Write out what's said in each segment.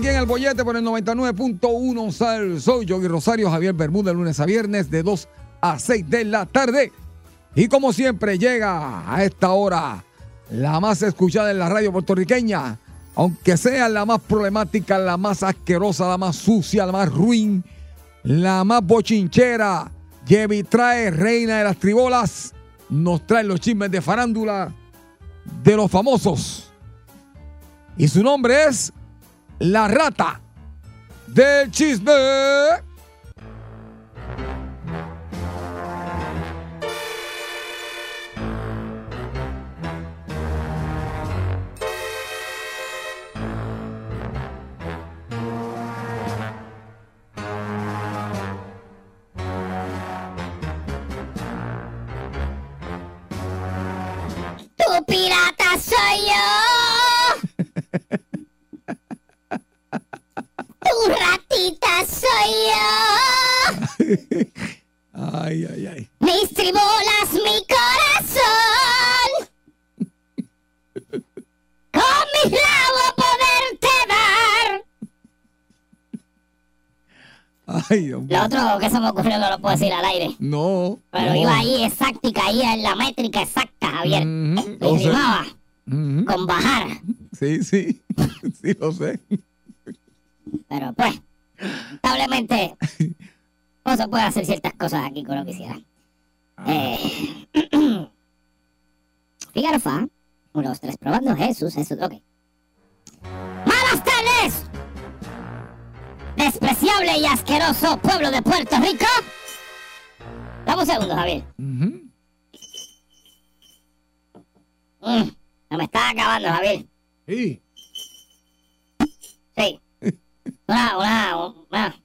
aquí en el bollete por el 99.1 Sal. Soy Yogi Rosario, Javier Bermúdez, lunes a viernes de 2 a 6 de la tarde. Y como siempre llega a esta hora la más escuchada en la radio puertorriqueña, aunque sea la más problemática, la más asquerosa, la más sucia, la más ruin, la más bochinchera. Jevi trae reina de las tribolas, nos trae los chismes de farándula de los famosos. Y su nombre es La Rata del Chisme. Lo otro que se me ocurrió no lo puedo decir al aire. No. Pero no. iba ahí exacto y caía en la métrica exacta, Javier. Ujú, Y lo sé. rimaba con bajar. Sí, sí. Sí, lo sé. Pero pues, lamentablemente, no se puede hacer ciertas cosas aquí que uno quisiera. Eh, Fíjate, fa. Uno, dos, tres, probando Jesús, Jesús, ok. ¡Malas tardes! Despreciable y asqueroso pueblo de Puerto Rico. Dame un segundo, Javier. Ujú. Mm, se me está acabando, Javier. Sí. Sí. Una, una, una,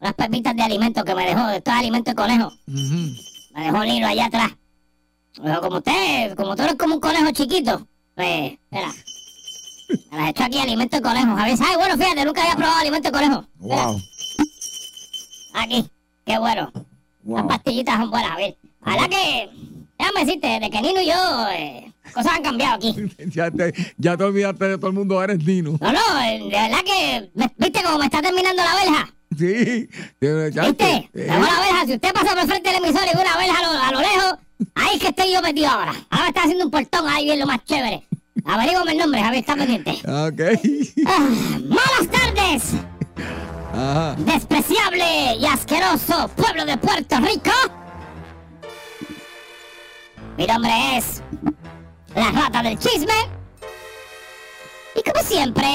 unas pepitas de alimento que me dejó, esto es alimento de conejo. Ujú. Me dejó Nilo allá atrás. Pero como usted, como tú eres como un conejo chiquito, pues, espera. Me las echó aquí alimento de conejo. Javier, ¿sabes? Bueno, fíjate, nunca había probado alimento de conejo. Wow. Aquí, qué bueno. Las pastillitas son buenas, Javier. Ojalá que, déjame decirte, de que Nino y yo, eh, cosas han cambiado aquí. Ya te, ya te olvidaste de todo el mundo, eres Nino. No, no, eh, de verdad que, ¿viste cómo me está terminando la verja? Sí. Ya ¿Viste? te- Dejó la verja. Si usted pasa por frente del emisor y ve una verja a lo, a lo lejos, ahí es que estoy yo metido ahora. Ahora me está haciendo un portón ahí bien lo más chévere. Averígame el nombre, Javier, está pendiente. Ok. Ah, ¡Malas tardes! Ajá. Despreciable y asqueroso pueblo de Puerto Rico. Mi nombre es La Rata del Chisme. Y como siempre,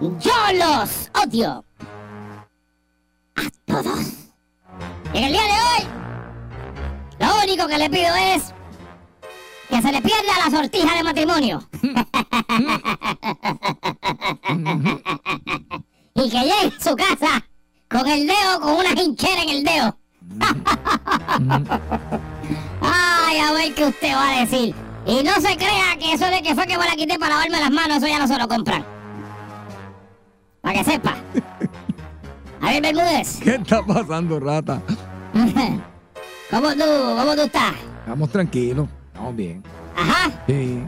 yo los odio. A todos. Y en el día de hoy, lo único que le pido es que se le pierda la sortija de matrimonio. y que llegue a su casa con el dedo, con una hinchera en el dedo. Ay, a ver qué usted va a decir. Y no se crea que eso de que fue que me la quité para lavarme las manos, eso ya no se lo compran. Para que sepa. Javier Bermúdez. ¿Qué está pasando, rata? ¿Cómo tú, cómo tú estás? Estamos tranquilos, estamos bien. Ajá, Sí,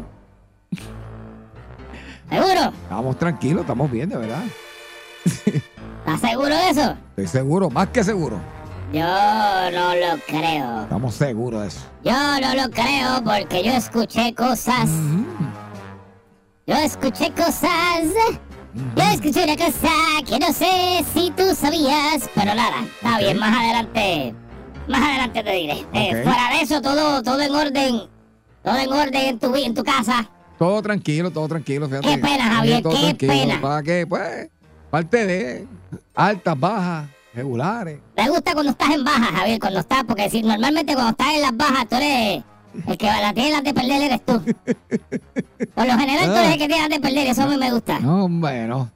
¿seguro? estamos tranquilos, estamos bien, de verdad. ¿Estás seguro de eso? Estoy seguro, más que seguro. Yo no lo creo. Estamos seguros de eso. Yo no lo creo porque yo escuché cosas. Yo escuché cosas. Yo escuché una cosa que no sé si tú sabías, pero nada, está bien, más adelante. Más adelante te diré. Eh, fuera de eso, todo, todo en orden. Todo en orden en tu, en tu casa. Todo tranquilo, todo tranquilo. Fíjate. Qué pena, Javier, Todo qué pena. ¿Para qué? Pues, parte de altas, bajas, regulares. Me gusta cuando estás en baja, Javier, cuando estás, porque si normalmente cuando estás en las bajas, tú eres el que la tiene las de perder eres tú. Por lo general tú eres el que tiene las de perder, eso a mí me gusta. No, bueno.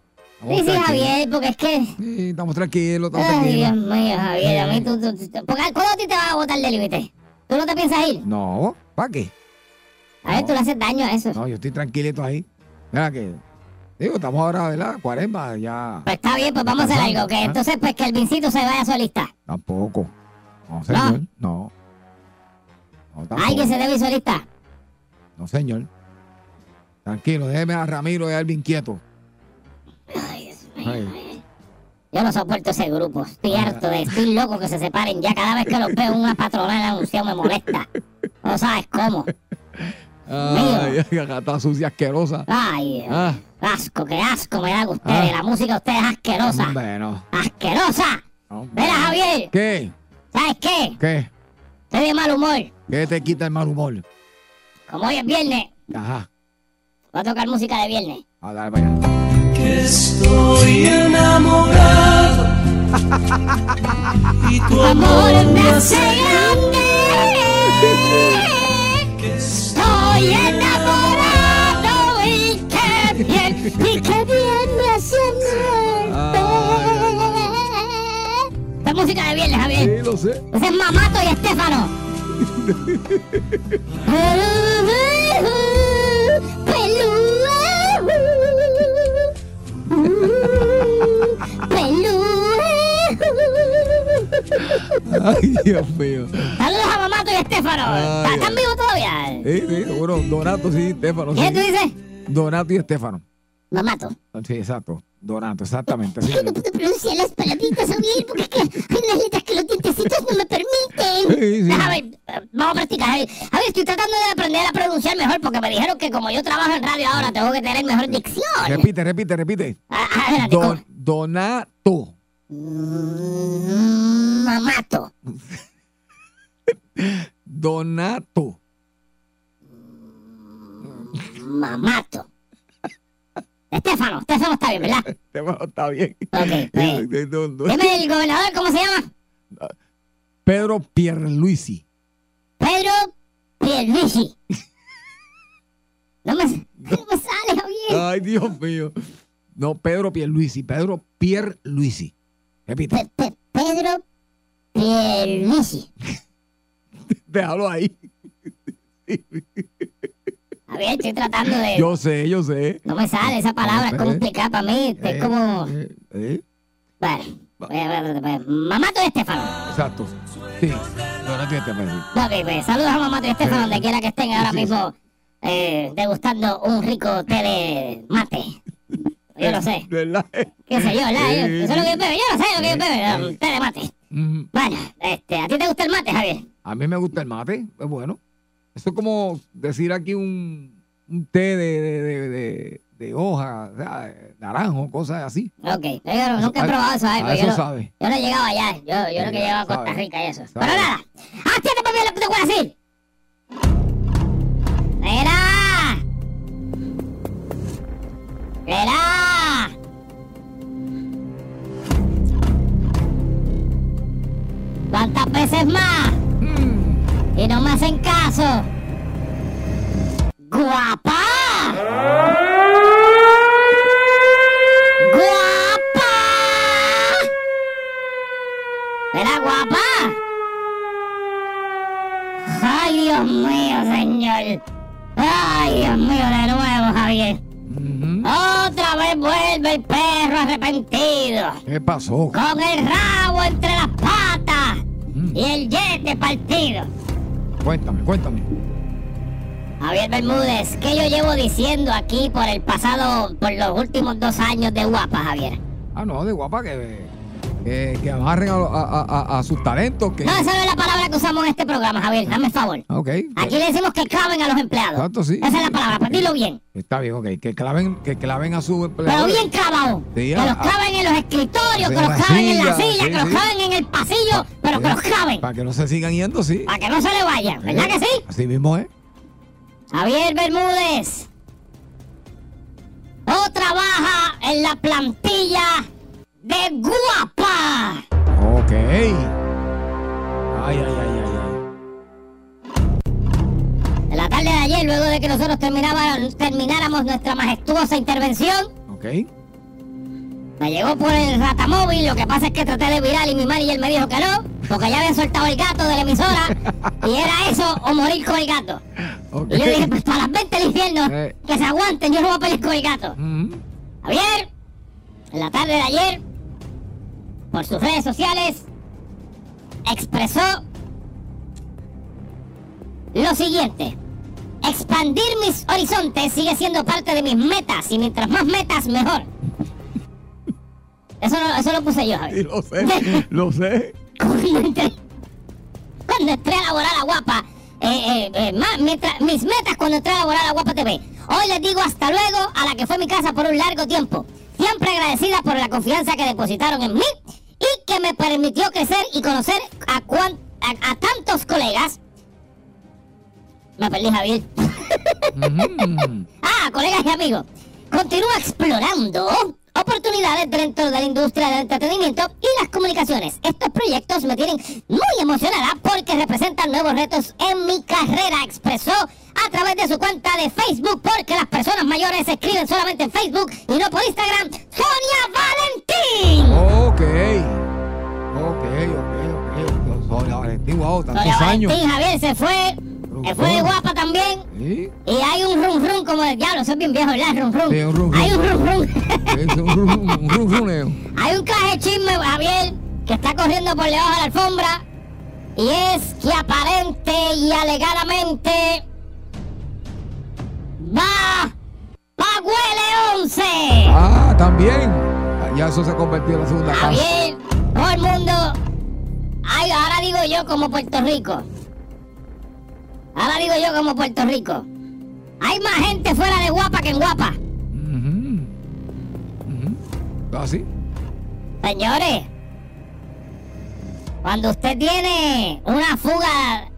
Sí, sí, Javier, porque es que. Sí, estamos tranquilos, estamos Ay, Dios tranquilos. mío, Javier, a mí tú. tú, tú- porque, ¿Cuándo a ti te vas a botar del límite? ¿Tú no te piensas ir? No, ¿para qué? A ver, No. tú le haces daño a eso. No, yo estoy tranquilito ahí. Mira que. Digo, estamos ahora, ¿verdad? Cuaresma, ya. Pues está bien, pues vamos a hacer algo. Que Ah. entonces, pues que el vincito se vaya solista. Tampoco. No, señor. No. No, tampoco. Ay, que se debe solista. No, señor. Tranquilo, déjeme a Ramiro y a Elvin quieto. Ay, Dios mío. Ay. Yo no soporto ese grupo. Estoy harto de. Estoy loco que se separen. Ya cada vez que los veo una patronal anunciado me molesta. No sabes cómo. Ay, ay, gata sucia asquerosa. Ay, Ah. asco, qué asco me dan ustedes. Ah. La música de ustedes es asquerosa. Bueno. ¡Asquerosa! hombre. Mira, Javier, ¿Qué? ¿sabes qué? ¿Qué? Estoy de mal humor. ¿Qué te quita el mal humor? Como hoy es viernes, Ajá. voy a tocar música de viernes. A dar, vaya. que estoy enamorado y tu amor me hace grande. Que Estoy enamorado y qué bien, y qué bien me hace Esta es música de viernes, Javier. Sí, lo sé. Ese es Mamato y Estefano. Ay, Dios mío. Saludos a Mamato y Estefano. Ay, ¿Están vivos todavía? Sí, sí, seguro. Donato, sí, Estefano. ¿Qué tú dices? Donato y Estefano. Mamato. Sí, exacto. Donato, exactamente. Sí, No puedo pronunciar las palabritas, Javier, porque es que hay unas letras que los dientecitos no me permiten. Sí, sí. Déjame, eh, vamos a practicar. Javier. Javier, estoy tratando de aprender a pronunciar mejor porque me dijeron que como yo trabajo en radio ahora, tengo que tener mejor dicción. Repite, repite, repite. Ah. Don, Donato. Mamato. Donato. Mamato. Estefano, Estefano está bien, ¿verdad? Estefano está bien. Ok. Don- don- Dime el gobernador, ¿cómo se llama? Pedro Pierluisi. Pedro Pierluisi. No me, no me sale, Javier. Ay, Dios mío. No, Pedro Pierluisi. Pedro Pierluisi. Repite. Pe- pe- Pedro Pierluisi. Déjalo ahí. Javier, estoy tratando de... Yo sé, yo sé. No me sale esa palabra, es como Eh, explicar para mí, es Eh, como... eh, eh, Bueno, a ver, Mamato y Estefano. exacto. Sí. Donato Estefano. sí. Ok, pues saludos a Mamato y Estefano, donde quiera que estén ahora Sí, sí. mismo eh, degustando un rico té de mate. Yo lo sé. ¿Verdad? ¿Qué sé yo, verdad? Yo- Sí, Eso es lo sí. que yo bebo, yo no sé lo que yo bebo, un té de mate. Mm, Bueno, este, ¿a ti te gusta el mate, Javier? A mí me gusta el mate, es bueno. Eso es como decir aquí un, un té de, de, de, de- de hoja, o sea, de naranjo, cosas así. Ok, yo no- nunca he probado eso, a Javier, pero eso yo, no, sabe. yo no he llegado allá, yo, yo no que he llegado a Costa Sabe. Rica y eso. Sabe. Pero nada, ¡Atiende para bien lo que te voy a decir! ¡Mira! ¡Mira! ¿Cuántas veces más? Y no me hacen caso. ¡Guapa! ¡Guapa! ¿Era guapa? ¡Ay, Dios mío, señor! ¡Ay, Dios mío, de nuevo, Javier! Otra vez vuelve el perro arrepentido. ¿Qué pasó? Con el rabo entre las patas Mm. y el yete partido. Cuéntame, cuéntame. Javier Bermúdez, ¿qué yo llevo diciendo aquí por el pasado, por los últimos dos años de guapa, Javier? Ah, no, de guapa que, que, que amarren a, a- a- a sus talentos. Que... No, esa no es la palabra que usamos en este programa, Javier, dame el favor. Ah, Ok. Aquí le decimos que claven a los empleados. Exacto, sí. Esa es la palabra, pues dilo bien. Está bien, ok. Que claven, que claven a su Pero empleador. bien clavado. Sí, que los claven en los escritorios, que los la claven en la silla, sí, que los claven en el pasillo, pero que los claven. Para que no se sigan yendo, sí. Para que no se le vayan, ¿verdad que sí? Así mismo es. Javier Bermúdez. O trabaja en la plantilla de Guapa. Ok. Ay, ay, ay, ay, ay. En la tarde de ayer, luego de que nosotros termináramos nuestra majestuosa intervención, Ok. me llegó por el ratamóvil. Lo que pasa es que traté de virar y mi manager me dijo que no, porque ya habían soltado el gato de la emisora y era eso o morir con el gato. Ok. Y yo dije, pues para las 20 del infierno, Eh. que se aguanten, yo no voy a pelear con el gato. Mm. Javier, en la tarde de ayer, por sus redes sociales, expresó lo siguiente. Expandir mis horizontes sigue siendo parte de mis metas y mientras más metas, mejor. Eso, no- eso lo puse yo, Sí, Javier. lo sé, lo sé. Cuando entré, cuando entré a laborar a Guapa, eh, eh, eh, ma- mientras- mis metas cuando entré a laborar a Guapa TV. Hoy les digo hasta luego a la que fue mi casa por un largo tiempo. Siempre agradecida por la confianza que depositaron en mí y que me permitió crecer y conocer a, cuan- a, a tantos colegas. Me perdí, Javier. Mm. Ah, colegas y amigos, continúa explorando oportunidades dentro de la industria del entretenimiento y las comunicaciones. Estos proyectos me tienen muy emocionada porque representan nuevos retos en mi carrera, expresó a través de su cuenta de Facebook, porque las personas mayores escriben solamente en Facebook y no por Instagram. Sonia Ok, ok, ok. Sonia Valentín, wow, tantos años. Valentín, Javier, se fue. Se fue de guapa también. Sí. Y hay un rum rum como el diablo, es bien viejo, ¿verdad? Rum rum. Sí, un rum rum. Hay un rum rum. Es un rum- rum- runeo. Hay un caje chisme, Javier, que está corriendo por debajo de la alfombra. Y es que aparente y alegadamente va Paguele 11. Ah, también. Ya eso se convirtió en la segunda casa. Javier, todo el mundo. Ay, ahora digo yo como Puerto Rico. Ahora digo yo como Puerto Rico. Hay más gente fuera de guapa que en guapa. ¿Así? Señores, cuando usted tiene una fuga,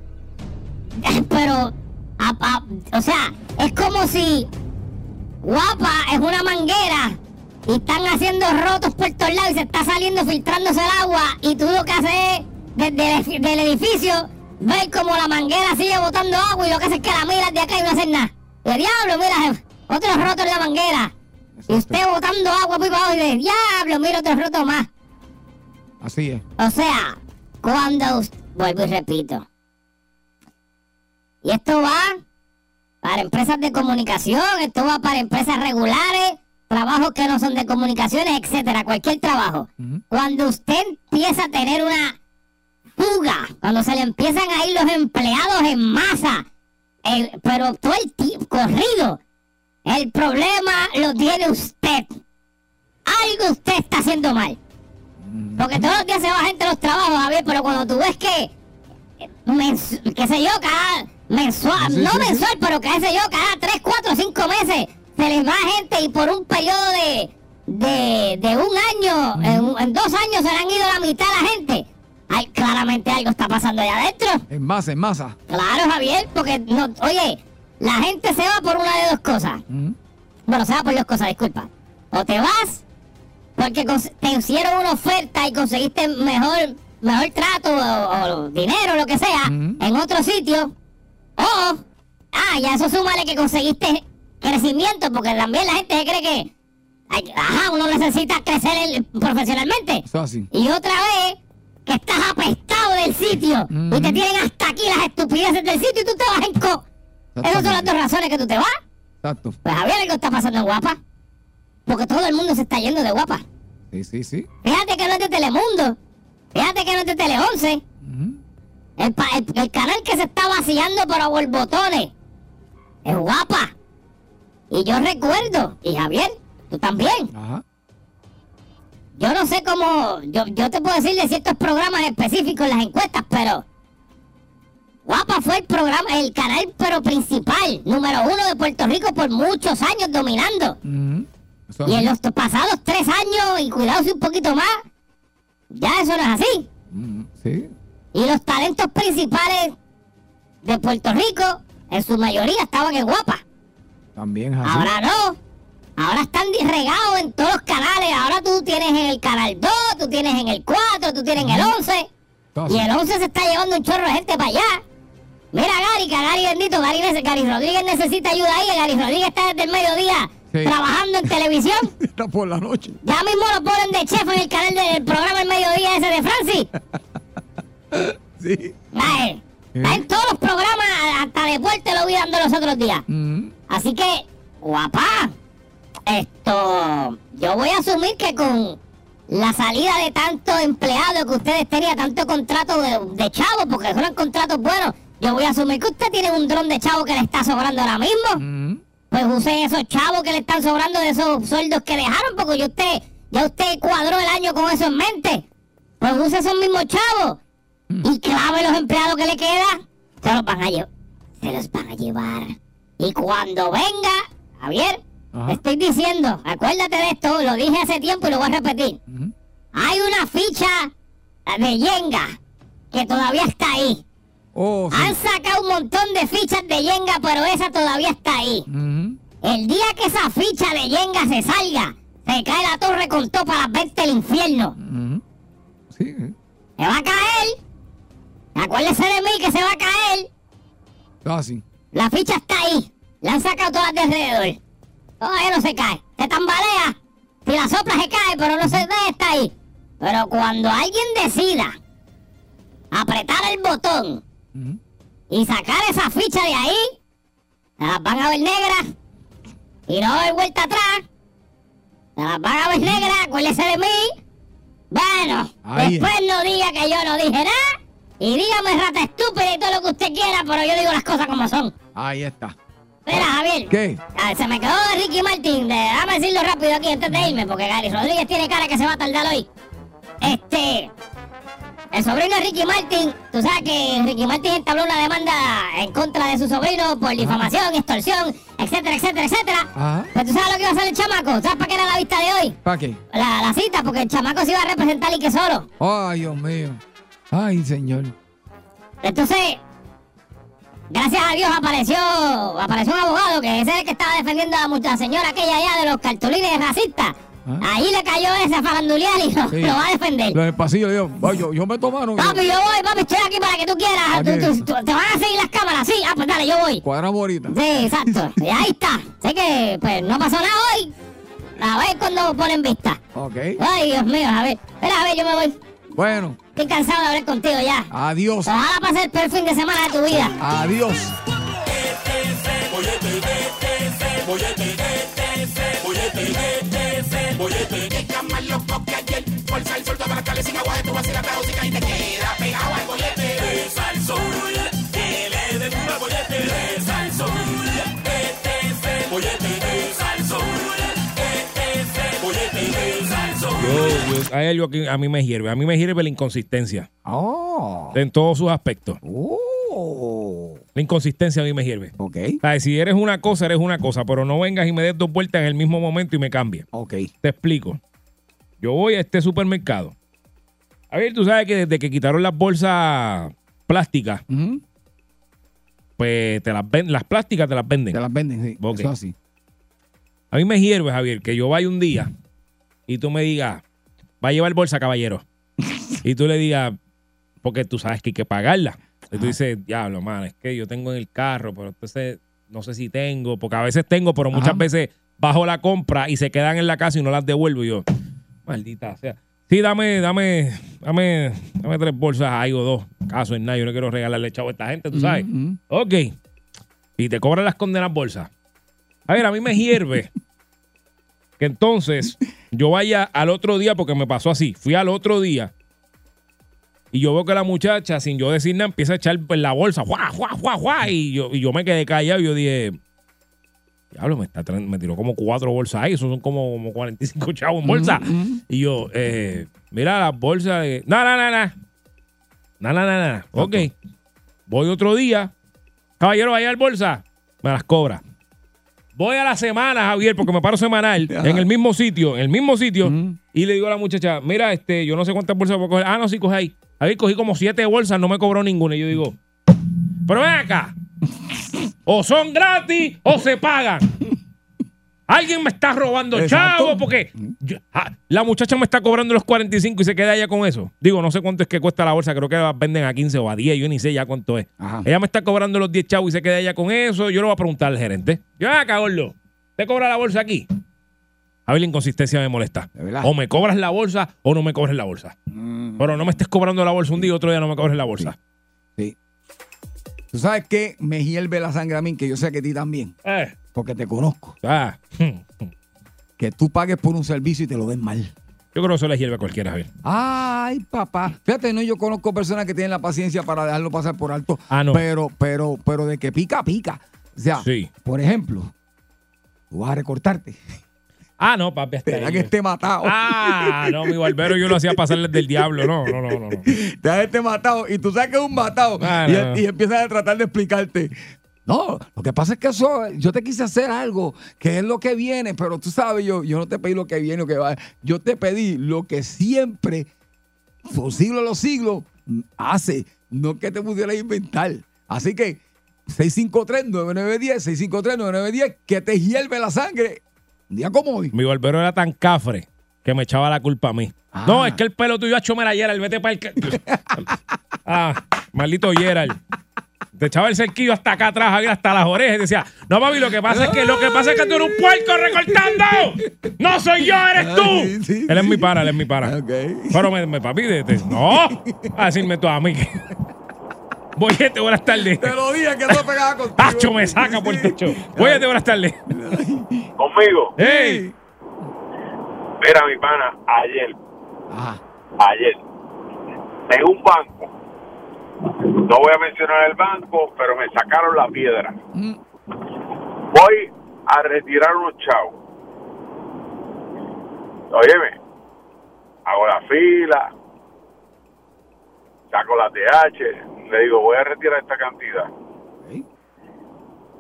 pero, a- a- o sea, es como si guapa es una manguera y están haciendo rotos por todos lados y se está saliendo, filtrándose el agua y tú lo que haces es, desde el, del edificio, ver como la manguera sigue botando agua y lo que haces es que la miras de acá y no haces nada. Y de diablo, mira, otro roto en la manguera. Y usted botando agua por abajo y de diablo, mira otro roto más. Así es. O sea, cuando vuelvo y repito. Y esto va para empresas de comunicación, esto va para empresas regulares, trabajos que no son de comunicaciones, etcétera, cualquier trabajo. Cuando usted empieza a tener una fuga, cuando se le empiezan a ir los empleados en masa, el- pero todo el tiempo corrido, el problema lo tiene usted. Algo usted está haciendo mal. Porque todos los días se va gente a los trabajos, Javier, pero cuando tú ves que, qué sé yo, cada mensual, Sí, no sí, sí. mensual, pero qué sé yo, cada 3, 4, 5 meses se les va gente y por un periodo de, de, de un año, en, en dos años se le han ido la mitad de la gente. Claramente algo está pasando allá adentro. En masa, en masa. Claro, Javier, porque, no, oye, la gente se va por una de dos cosas. Ujú. Bueno, se va por dos cosas, disculpa. O te vas porque te hicieron una oferta y conseguiste mejor, mejor trato o, o dinero, lo que sea, Ujú. en otro sitio. O, ah, ya eso súmale que conseguiste crecimiento, porque también la gente se cree que, ay, ajá, uno necesita crecer el- profesionalmente. Eso así. Y otra vez, que estás apestado del sitio y te tienen hasta aquí las estupideces del sitio y tú te vas en co. Esas son las dos razones que tú te vas. Exacto. Pues Javier, algo está pasando guapa. porque todo el mundo se está yendo de guapa. Sí, sí, sí. Fíjate que no es de Telemundo. Fíjate que no es de Tele 11. el, pa- el- el canal que se está vaciando por borbotones. Es guapa. Y yo recuerdo, y Javier, tú también. Ajá. Yo no sé cómo. Yo, yo te puedo decir de ciertos programas específicos en las encuestas, pero. Guapa fue el programa, el canal, pero principal, número uno de Puerto Rico por muchos años dominando. Eso Y en los pasados tres años, y cuidado si un poquito más, ya eso no es así. Sí. Y los talentos principales de Puerto Rico, en su mayoría, estaban en Guapa. También es así. Ahora no. Ahora están di- regados en todos los canales. Ahora tú tienes en el canal 2, tú tienes en el 4, tú tienes en el 11. Todo Y el 11 se está llevando un chorro de gente para allá. Mira Gary, que Gary bendito, Gary, Gary Rodríguez necesita ayuda ahí. Gary Rodríguez está desde el mediodía Sí. trabajando en televisión. Está por la noche. Ya mismo lo ponen de chef en el canal del programa El Mediodía ese de Francis. Sí. Ay, Está en todos los programas, hasta deporte lo vi dando los otros días. Así que, guapa, esto, yo voy a asumir que con la salida de tantos empleados que ustedes tenían, tanto contrato de, de chavos, porque eran contratos buenos, yo voy a asumir que usted tiene un dron de chavo que le está sobrando ahora mismo. Ujú. Pues use esos chavos que le están sobrando de esos sueldos que dejaron, porque ya usted, ya usted cuadró el año con eso en mente. Pues use esos mismos chavos y clave los empleados que le quedan. Se los van a llevar. Se los van a llevar. Y cuando venga, Javier, Ajá. estoy diciendo, acuérdate de esto, lo dije hace tiempo y lo voy a repetir. Hay una ficha de Yenga que todavía está ahí. Oh, sí. Han sacado un montón de fichas de Yenga, pero esa todavía está ahí. El día que esa ficha de Yenga se salga, se cae la torre con todo para 20 del infierno. Sí. Se va a caer. Acuérdese de mí que se va a caer. Está así. La ficha está ahí. La han sacado todas de alrededor. Todavía no se cae. Se tambalea. Si la sopla se cae, pero no se ve, está ahí. Pero cuando alguien decida apretar el botón y sacar esa ficha de ahí, se las van a ver negras y no haber vuelta atrás. Se las van a ver negras, acuérdese de mí. Bueno, Ahí es. después no diga que yo no dije nada. Y dígame rata estúpida y todo lo que usted quiera, pero yo digo las cosas como son. Ahí está. Mira, Javier. ¿Qué? Ah, Se me quedó Ricky Martin. Déjame decirlo rápido aquí antes de irme, porque Gary Rodríguez tiene cara que se va a tardar hoy. Este. El sobrino de Ricky Martin, tú sabes que Ricky Martin entabló una demanda en contra de su sobrino por difamación, extorsión, etcétera, etcétera, etcétera. Ajá. Pues tú sabes lo que iba a hacer el chamaco. ¿Sabes para qué era la vista de hoy? ¿Para qué? La, la cita, porque el chamaco se iba a representar y que solo. Ay, Dios mío. Ay, señor. Entonces, gracias a Dios apareció apareció un abogado que ese es el que estaba defendiendo a la, señora aquella allá de los cartulines racistas. Ah. Ahí le cayó ese farandulial y lo, Sí. lo va a defender. Lo del pasillo, yo, yo, yo me tomaron. Papi, yo voy, papi, estoy aquí para que tú quieras. Aquí. Tú- tú- tú- te van a seguir las cámaras, sí. Ah, pues dale, yo voy. Cuadramos ahorita. Sí, exacto. Y ahí está. Sé que, pues, no pasó nada hoy. A ver cuando ponen vista. Ok. Ay, Dios mío, a ver. Espera, a ver, yo me voy. Bueno, Estoy cansado de hablar contigo ya. adiós. Ojalá pase el peor fin de semana de tu vida. Adiós. Está más loco que ayer. Por sal suelto para la sin agua de tu vacila la música y te queda pegado Yo, yo- hay algo que a mí me hierve. A mí me hierve la inconsistencia Oh. en todos sus aspectos. Oh. La inconsistencia a mí me hierve. Ok. O sea, si eres una cosa, eres una cosa, pero no vengas y me des dos vueltas en el mismo momento y me cambies. Ok. Te explico. Yo voy a este supermercado. A ver, tú sabes que desde que quitaron las bolsas plásticas, pues te las ven, las plásticas te las venden. Te las venden, sí. Ok. Eso así. A mí me hierve, Javier, que yo vaya un día y tú me digas, va a llevar bolsa, caballero. y tú le digas, porque tú sabes que hay que pagarla. Y tú dices, diablo, man, es que yo tengo en el carro, pero entonces no sé si tengo, porque a veces tengo, pero muchas Ajá. veces bajo la compra y se quedan en la casa y no las devuelvo. Y yo, maldita sea. Sí, dame, dame, dame, dame tres bolsas ahí o dos. Caso en nada, yo no quiero regalarle chavo a esta gente, tú sabes. Ujú. Ok. Y te cobran las condenas bolsas. A ver, a mí me hierve que entonces yo vaya al otro día, porque me pasó así. Fui al otro día y yo veo que la muchacha, sin yo decir nada, empieza a echar en la bolsa, ¡juá, juá, juá, juá! Y yo, y yo me quedé callado y yo dije, diablo, me, está me tiró como cuatro bolsas ahí, eso son como, como 45 chavos en bolsa. Y yo, eh, mira las bolsas de... No, no, no, no. No, no, no, no. Ok. Voy otro día. Caballero, vaya al bolsa. Me las cobra. Voy a la semana, Javier, porque me paro semanal Ajá. en el mismo sitio, en el mismo sitio, y le digo a la muchacha, mira, este, yo no sé cuántas bolsas voy a coger. Ah, no, sí, coge ahí. Javier, cogí como siete bolsas, no me cobró ninguna. Y yo digo, pero ven acá. O son gratis o se pagan. Alguien me está robando Exacto. chavo porque yo- ah, la muchacha me está cobrando los 45 y se queda ella con eso. Digo, no sé cuánto es que cuesta la bolsa, creo que las venden a 15 o a 10, yo ni sé ya cuánto es. Ajá. Ella me está cobrando los 10 chavos y se queda ella con eso. Yo le voy a preguntar al gerente. Yo, acá, gordo, ¿te cobra la bolsa aquí? A ver, la inconsistencia me molesta. O me cobras la bolsa o no me cobres la bolsa. Mm, Pero no me estés cobrando la bolsa un día y otro día no me cobres la bolsa. sí. ¿Tú sabes qué? Me hierve la sangre a mí, que yo sé que a ti también, Eh, porque te conozco. ah, Que tú pagues por un servicio y te lo den mal. yo creo que eso le hierve a cualquiera, Javier. Ay, papá. Fíjate, no, yo conozco personas que tienen la paciencia para dejarlo pasar por alto. Ah, no. Pero, pero, pero de que pica, pica. O sea, Sí. por ejemplo, tú vas a recortarte. Ah, no, papi, ahí. que esté matado. Ah, no, mi barbero yo lo hacía pasarles del diablo. No, no, no, no. no. Te que esté matado. Y tú sabes que es un matado. Ah, y, no, no. y empiezas a tratar de explicarte. No, lo que pasa es que eso, yo te quise hacer algo, que es lo que viene, pero tú sabes, yo, yo no te pedí lo que viene o que va. Yo te pedí lo que siempre, por siglos los siglos, hace, no que te pudieras inventar. Así que 653-9910, 653-9910, que te hierve la sangre. Un día como hoy. Mi barbero era tan cafre que me echaba la culpa a mí. Ah. No, es que el pelo tuyo ha hecho Gerald, vete para el... ah, maldito Gerald. Te echaba el cerquillo hasta acá atrás, hasta las orejas y decía, no, papi, lo que pasa es que lo que pasa es que tú eres un puerco recortando. No soy yo, eres tú. Sí, sí, él es mi para, él es mi para. Pero me, me- papi, de- de- no, a decirme tú a mí. Boyete, buenas tardes. Te lo dije que no pegaba contigo. Tacho, me saca por el techo. Boyete, buenas tardes. Conmigo. ¡Ey! Mira, mi pana, ayer, Ajá. ayer, en un banco, no voy a mencionar el banco, pero me sacaron la piedra. Mm. Voy a retirar unos chavos. Óyeme, hago la fila, saco la TH, le digo, voy a retirar esta cantidad.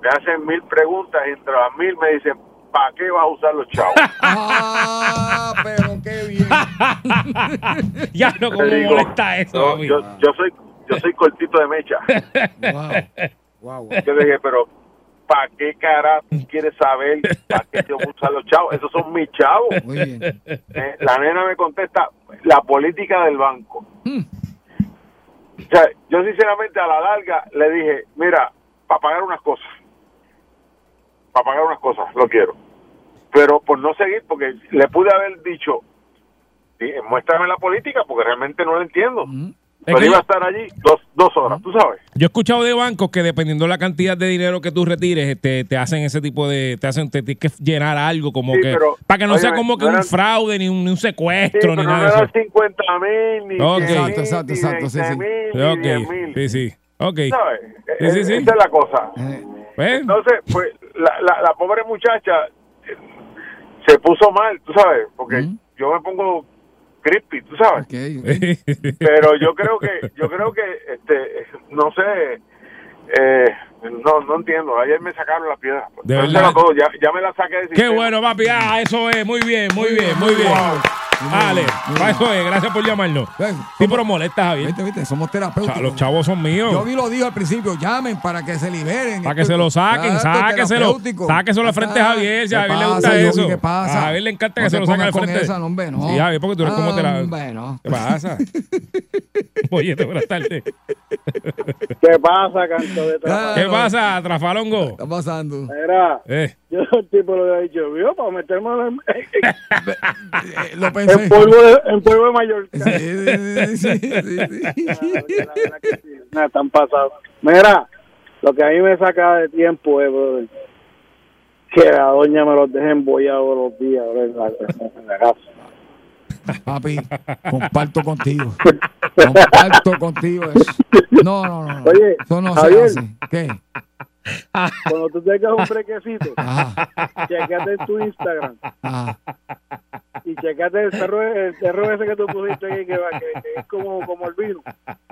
Me hacen mil preguntas y entre las mil me dicen, ¿para qué vas a usar los chavos? Ah, pero qué bien. Ya no, digo, molesta eso, no, yo soy yo soy cortito de mecha. Wow. Wow. Yo le dije, pero ¿para qué cara quieres saber para qué yo a usar los chavos? Esos son mis chavos. Muy bien. Eh, la nena me contesta, la política del banco. Hmm. O sea, yo sinceramente a la larga le dije, mira, para pagar unas cosas, para pagar unas cosas, lo quiero. Pero por no seguir, porque le pude haber dicho, "Sí, muéstrame la política, porque realmente no la entiendo. Es Pero que iba a estar allí dos, dos horas, tú sabes. Yo he escuchado de bancos que dependiendo de la cantidad de dinero que tú retires, este, te hacen ese tipo de, te hacen, te tienes que llenar algo como Sí, que, pero, para que no sea óyeme, como que no un eran- fraude ni un, ni un Sí, secuestro pero ni no nada de eran eso. 50 mil, ni Ok. 100 Exacto, mil, exacto, ni exacto, sí, 20 sí. mil, ni Ok, 10 mil. sí, sí, ok. ¿Sabes? Sí, sí, sí. Esa es la cosa. Eh, Pues, Entonces, pues, la, la, la pobre muchacha eh, se puso mal, tú sabes, porque Ujú. yo me pongo crispy, tú sabes. Pero yo creo que, yo creo que, este, no sé, eh, no, no entiendo. Ayer me sacaron la piedra. De verdad. todo, ya, ya me la saqué de Qué bueno, papi. Ah, eso es. Muy bien, muy bien, muy bien. Para eso es. Gracias por llamarnos. Sí, pero molesta, Javier. Viste, viste, somos terapeutas. Los chavos son míos. Yo vi lo dijo al principio, llamen para que se liberen. Para que se lo saquen, sáqueselo. Sáqueselo al frente de Ah, Javier. Si a ¿qué Javier le gusta eso. ¿Qué pasa? A Javier le encanta No que se lo saquen al frente. esa, no, hombre, no. Sí, Javier, porque tú eres como te la. Hombre, no. ¿Qué pasa? Oye, buenas tardes. ¿Qué pasa, canto de Ah, ¿Qué pasa, Trafalongo? está pasando? Mira, Eh, yo el tipo le había dicho, vio, para meterme en, Eh, lo en pensé. polvo de, en polvo de Mallorca. Sí, sí, sí, sí, nada, están pasados. Mira, lo que a mí me saca de tiempo es, brother, Que la doña me los deje embollados los días en la, en la casa. Papi, comparto contigo. Comparto contigo eso. No, no, no. Oye, eso no Javier. se hace. ¿Qué? Cuando tú tengas un brequecito, Ajá, checate en tu Instagram ajá. y checate el perro, el perro ese que tú pusiste ahí, que, va- que- que es como, como el vino,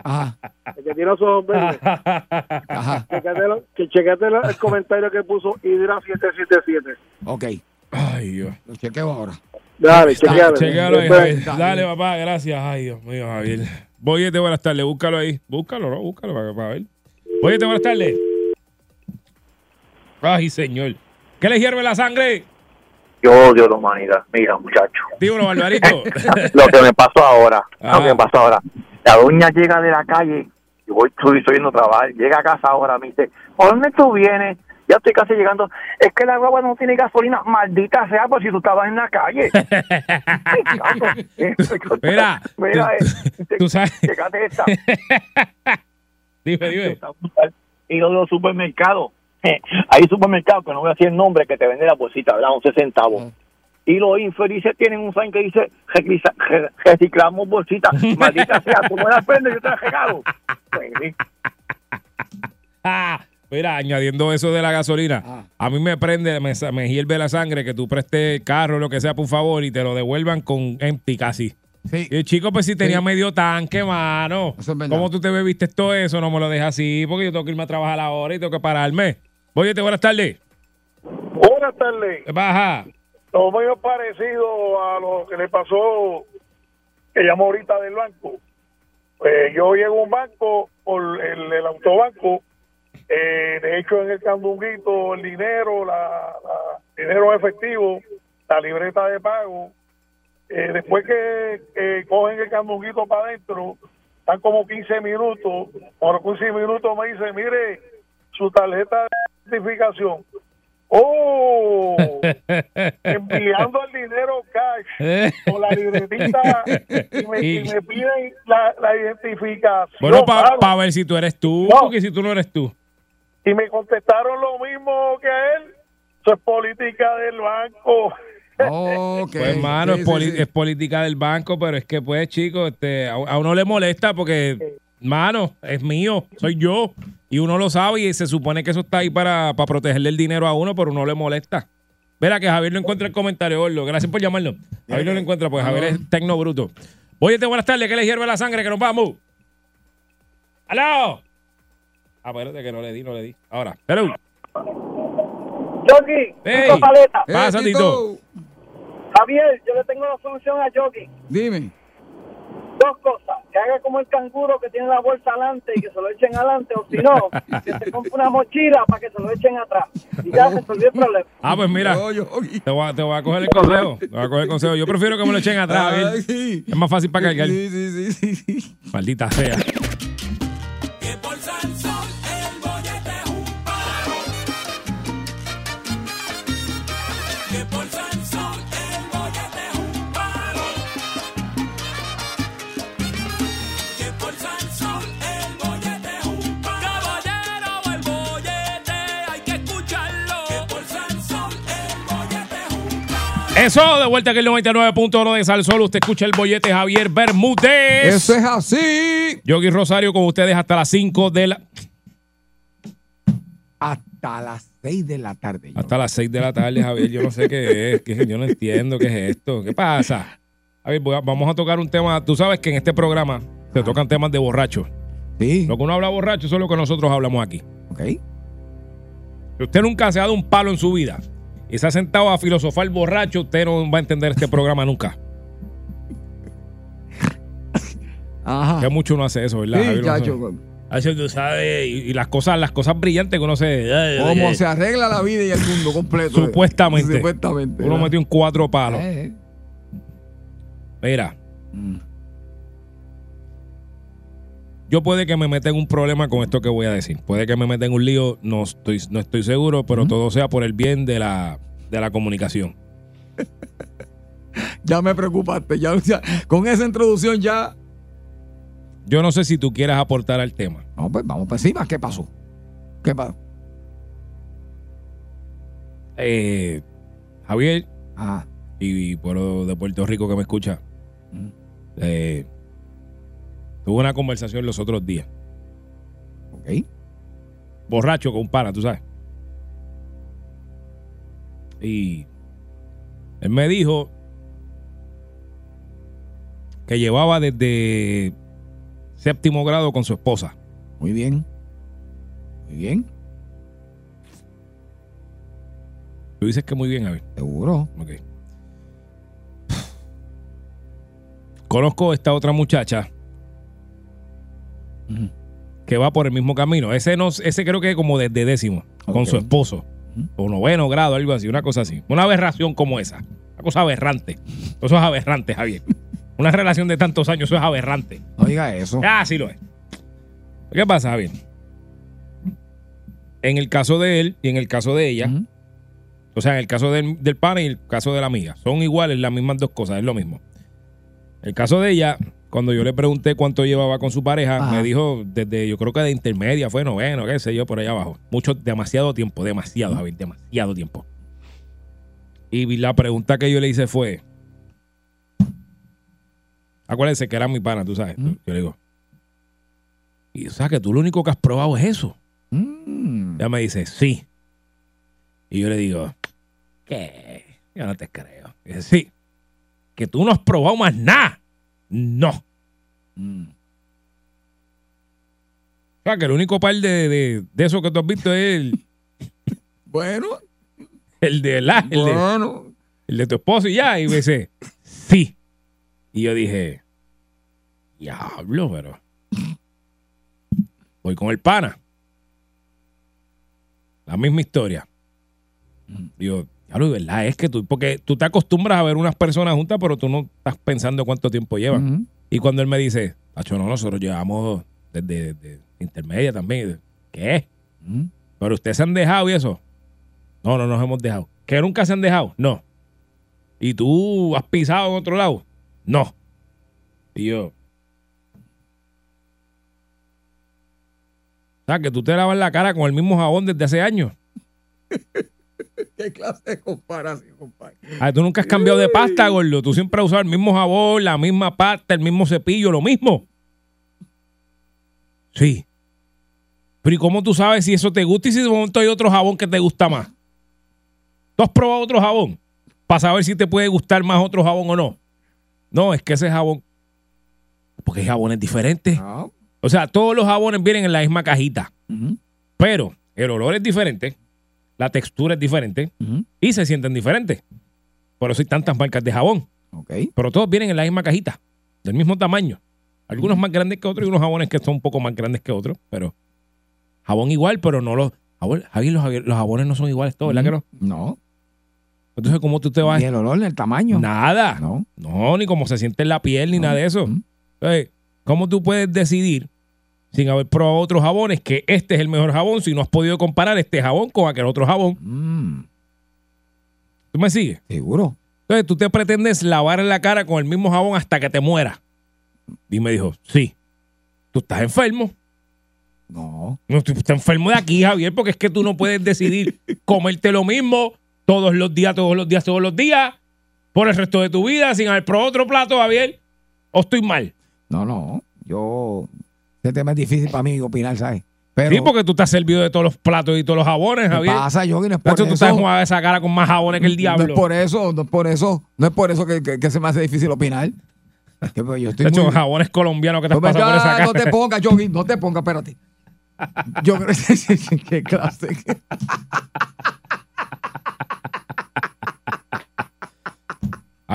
Ajá, el que tiene los ojos verdes. ajá. Checate, lo- que checate lo- el comentario que puso Hydra777. Ok, Ay, Dios. lo chequeo ahora. Dale. Chequealo ahí, Javier. Dale, papá, gracias. Ay, Dios mío, Javier. Boyete, buenas tardes. Búscalo ahí. Búscalo, ¿no? Búscalo para, para ver. Boyete, buenas tardes. Ay, señor. ¿Qué le hierve la sangre? Yo odio la humanidad. Mira, muchacho. Dímelo, Barbarito. lo que me pasó ahora. Ah. Lo que me pasó ahora. La doña llega de la calle. Yo voy, estoy, estoy yendo a trabajar. Llega a casa ahora. Me dice, ¿por dónde tú vienes? Ya estoy casi llegando. Es que la guagua no tiene gasolina. Maldita sea, por si tú estabas en la calle. Mira, Mira, tú- eh, tú sabes. Checate esta. Dime, dime. Y lo de los supermercados. Hay supermercados que no voy a decir el nombre que te venden la bolsita, ¿verdad? 11 centavos. Y los infelices tienen un sign que dice "Recicla- re- reciclamos bolsitas. Maldita sea, tú me la prendes, yo te la regalo. Pues, sí. Ah, mira, añadiendo eso de la gasolina, Ah. a mí me prende, me, me hierve la sangre que tú prestes carro, lo que sea, por favor, y te lo devuelvan con empty casi. Sí. Y el chico, pues si tenía Sí. medio tanque, mano. Eso es. ¿Cómo tú te bebiste todo eso? No me lo dejas así, porque yo tengo que irme a trabajar ahora y tengo que pararme. Oye, buenas tardes. Buenas tardes. ¿Qué pasa? Lo es parecido a lo que le pasó que llamó ahorita del banco. Pues yo llego a un banco por el, el autobanco. Eh, de hecho, en el candunguito, el dinero, la, la- dinero efectivo, la libreta de pago. Eh, después que eh, cogen el candunguito para adentro, están como 15 minutos. Por 15 minutos me dice, mire, su tarjeta de identificación. ¡Oh! enviando el dinero cash con la libretita y me, y me piden la, la identificación. Bueno, para ver si tú eres tú, No. porque si tú no eres tú. Y me contestaron lo mismo que a él. Eso es política del banco. Ok. Pues, hermano, Sí, es, sí, es política del banco, pero es que, pues, chicos, este, a, a uno le molesta porque, mano, es mío, soy yo. Y uno lo sabe y se supone que eso está ahí para, para protegerle el dinero a uno, pero uno le molesta. Verá que Javier no encuentra el comentario, Gordo. Gracias por llamarnos. Javier no lo encuentra porque Javier es tecno bruto. Oye, buenas tardes, que le hierve la sangre, que nos vamos. ¡Aló! Ah, espérate que no le di, no le di. Ahora, hello. Yogi, Hey. Tito Paleta. Pasa, Tito. Javier, yo le tengo la solución a Yogi. Dime. Dos cosas. Que haga como el canguro que tiene la bolsa adelante y que se lo echen adelante. O si no, que se compre una mochila para que se lo echen atrás. Y ya se resolvió el problema. Ah, pues mira. Yogi. Te voy, a, te voy a coger el consejo. Te voy a coger el consejo. Yo prefiero que me lo echen atrás. Ay, sí. Es más fácil para cargar. Sí, sí, sí, sí, sí. Maldita sea. Que por Eso, de vuelta aquí el 99.1 de Salsol. Usted escucha el bollete Javier Bermúdez. Eso es así. Yogi Rosario con ustedes hasta las 5 de la. Hasta las 6 de la tarde. Yogi. Hasta las 6 de la tarde, Javier. Yo no sé qué es. que yo no entiendo qué es esto. ¿Qué pasa? A- vamos a tocar un tema. Tú sabes que en este programa se tocan temas de borrachos. Sí. Lo que uno habla borracho, eso es lo que nosotros hablamos aquí. Ok. Si usted nunca se ha dado un palo en su vida y se ha sentado a filosofar borracho, usted no va a entender este programa nunca. Ajá. Que mucho uno hace eso, ¿verdad? Sí, Javier? Chacho. hace- hace, tú sabes, y, y las cosas, las cosas brillantes que uno se. ay, Cómo se arregla la vida y el mundo completo. Supuestamente. Supuestamente. Uno ¿verdad? metió un cuatro palos. Eh, eh. Mira, Mm. Yo puede que me meta en un problema con esto que voy a decir. Puede que me meta en un lío, no estoy, no estoy seguro, pero todo sea por el bien de la, de la comunicación. Ya me preocupaste. Ya, ya- con esa introducción ya. Yo no sé si tú quieras aportar al tema. No, pues vamos para encima. ¿Qué pasó? ¿Qué pasó? Eh, Javier Ah, y pueblo de Puerto Rico que me escucha, Mm. eh, tuve una conversación los otros días. ok. Borracho con un pana, tú sabes. Y él me dijo que llevaba desde séptimo grado con su esposa. Muy bien. Muy bien. Tú dices que muy bien, a ver. Seguro. Ok. Conozco esta otra muchacha Que va por el mismo camino. Ese no, ese creo que es como desde décimo, con su esposo. Ujú. O noveno grado, algo así, una cosa así. Una aberración como esa. Una cosa aberrante. Eso es aberrante, Javier. Una relación de tantos años, eso es aberrante. No diga eso. Ah, sí lo es. ¿Qué pasa, Javier? En el caso de él y en el caso de ella, o sea, en el caso del, del pana y el caso de la amiga, son iguales las mismas dos cosas, es lo mismo. El caso de ella, cuando yo le pregunté cuánto llevaba con su pareja, Ajá. me dijo desde, yo creo que de intermedia, fue noveno, qué sé yo, por allá abajo. Mucho, demasiado tiempo, demasiado, Javier, demasiado tiempo. Y la pregunta que yo le hice fue, acuérdense que era mi pana, tú sabes. Ujú. Yo le digo, y o sea que tú lo único que has probado es eso. Mm. Ella me dice, sí. Y yo le digo, ¿qué? Yo no te creo. Y dice, sí. Que tú no has probado más nada. No. Mm. O sea, que el único par de, de, de eso que tú has visto es el, Bueno, el de la, el, de, bueno. el de tu esposo y ya. Y me dice, sí. Y yo dije, diablo, pero. Voy con el pana. La misma historia. Digo, diablo, ¿verdad? Es que tú, porque tú te acostumbras a ver unas personas juntas, pero tú no estás pensando cuánto tiempo llevan. Y cuando él me dice, Tacho, no, nosotros llevamos desde, desde intermedia también. ¿Qué? ¿Pero ustedes se han dejado y eso? No, no nos hemos dejado. ¿Que nunca se han dejado? No. ¿Y tú has pisado en otro lado? No. Y yo. O sea, que tú te lavas la cara con el mismo jabón desde hace años. ¿Qué clase de comparación, compadre? Ah, tú nunca has cambiado de pasta, gordo. Tú siempre has usado el mismo jabón, la misma pasta, el mismo cepillo, lo mismo. Sí. Pero ¿y cómo tú sabes si eso te gusta y si de momento hay otro jabón que te gusta más? ¿Tú has probado otro jabón? Para saber si te puede gustar más otro jabón o no. No, es que ese jabón. Porque hay jabones diferentes. Ah, O sea, todos los jabones vienen en la misma cajita. Pero el olor es diferente, la textura es diferente y se sienten diferentes. Por eso hay tantas marcas de jabón. Pero todos vienen en la misma cajita, del mismo tamaño. Algunos más grandes que otros y unos jabones que son un poco más grandes que otros, pero jabón igual, pero no los. jabón- Javier, los, los jabones no son iguales todos, ¿verdad que no? No. Entonces, ¿cómo tú te vas? Ni el olor, ni el tamaño. Nada. No. No, ni cómo se siente en la piel, ni No. nada de eso. Entonces, ¿cómo tú puedes decidir, sin haber probado otros jabones, que este es el mejor jabón si no has podido comparar este jabón con aquel otro jabón? Mm, ¿Tú me sigues? seguro. Entonces, tú te pretendes lavar la cara con el mismo jabón hasta que te mueras. Y me dijo, sí. Tú estás enfermo. No. No, tú estás enfermo de aquí, Javier, porque es que tú no puedes decidir comerte lo mismo todos los días, todos los días, todos los días, por el resto de tu vida, sin haber probado otro plato, Javier. ¿O estoy mal? No, no. Yo. Este tema es difícil para mí opinar, ¿sabes? Pero. sí, porque tú te has servido de todos los platos y todos los jabones, ¿qué Javier. pasa, Yogi? No es De por hecho, tú estás eso. jugando esa cara con más jabones que el No diablo. es por eso, no es por eso. No es por eso que, que- que se me hace difícil opinar. Que, pues, yo estoy de hecho, muy- jabones colombianos que te No, pasado por esa cara. no te pongas, Yogi, no te pongas, espérate. Yo creo que qué clase.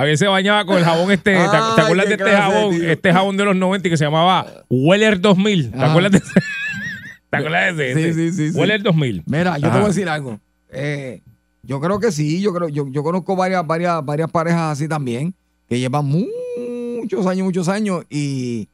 Javier se bañaba con el jabón este. ¿Te, te acuerdas de este clase, jabón? tío. Este jabón de los 90 que se llamaba Weller 2000. ¿Te Ah. acuerdas de ese? ¿Te acuerdas de ese? Sí, sí, sí, sí. Weller 2000. Mira, yo te Ajá. voy a decir algo. Eh, yo creo que sí, yo creo, yo, yo conozco varias, varias, varias parejas así también, que llevan muchos años, muchos años, y,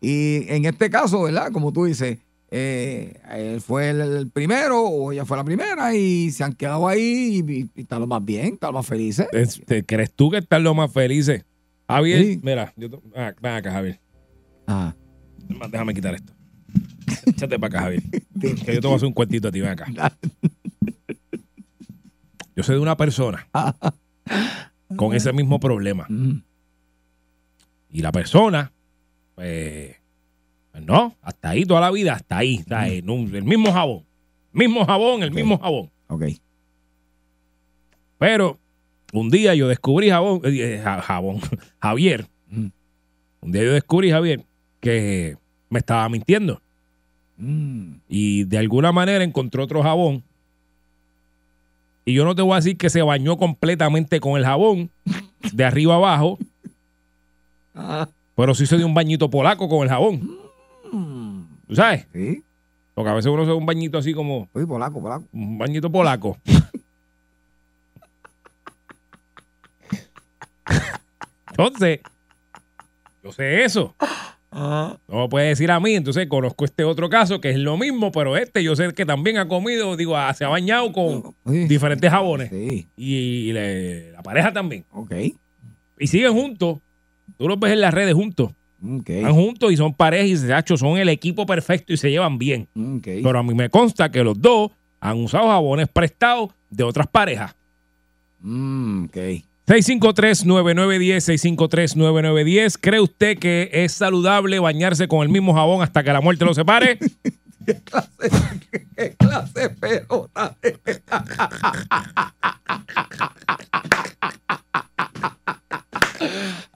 y en este caso, ¿verdad? Como tú dices, eh, él fue el, el primero o ella fue la primera y se han quedado ahí y, y están lo más bien, están lo más felices. Este, ¿Crees tú que están los más felices? Javier, Sí. mira, yo ah, ven acá, Javier. Ah, Déjame quitar esto. Échate para acá, Javier. Que yo te voy a hacer un cuentito a ti, ven acá. Yo sé de una persona con ese mismo problema. Mm. Y la persona, pues no, hasta ahí toda la vida, hasta ahí, está en un- el mismo jabón. Mismo jabón, el mismo jabón. Ok. Pero un día yo descubrí jabón, eh, ja- jabón, Javier. Mm. Un día yo descubrí, Javier, que me estaba mintiendo. Mm. Y de alguna manera encontró otro jabón. Y yo no te voy a decir que se bañó completamente con el jabón, de arriba abajo, Ah, pero sí se dio un bañito polaco con el jabón. ¿Tú sabes? sí. Porque a veces uno se da un bañito así como Oye, polaco, polaco. un bañito polaco. Entonces, yo sé eso. Ah, No me puede decir a mí, entonces conozco este otro caso que es lo mismo, pero este yo sé que también ha comido, digo, ah, se ha bañado con Sí. diferentes jabones. Sí. Y, le- la pareja también. Ok. Y siguen juntos. Tú los ves en las redes juntos. Ok. Están juntos y son pareja y se son el equipo perfecto y se llevan bien. Ok. Pero a mí me consta que los dos han usado jabones prestados de otras parejas. Mm, ok. 653-9910, 653-9910. ¿Cree usted que es saludable bañarse con el mismo jabón hasta que la muerte lo separe? ¿Qué clase de pelota?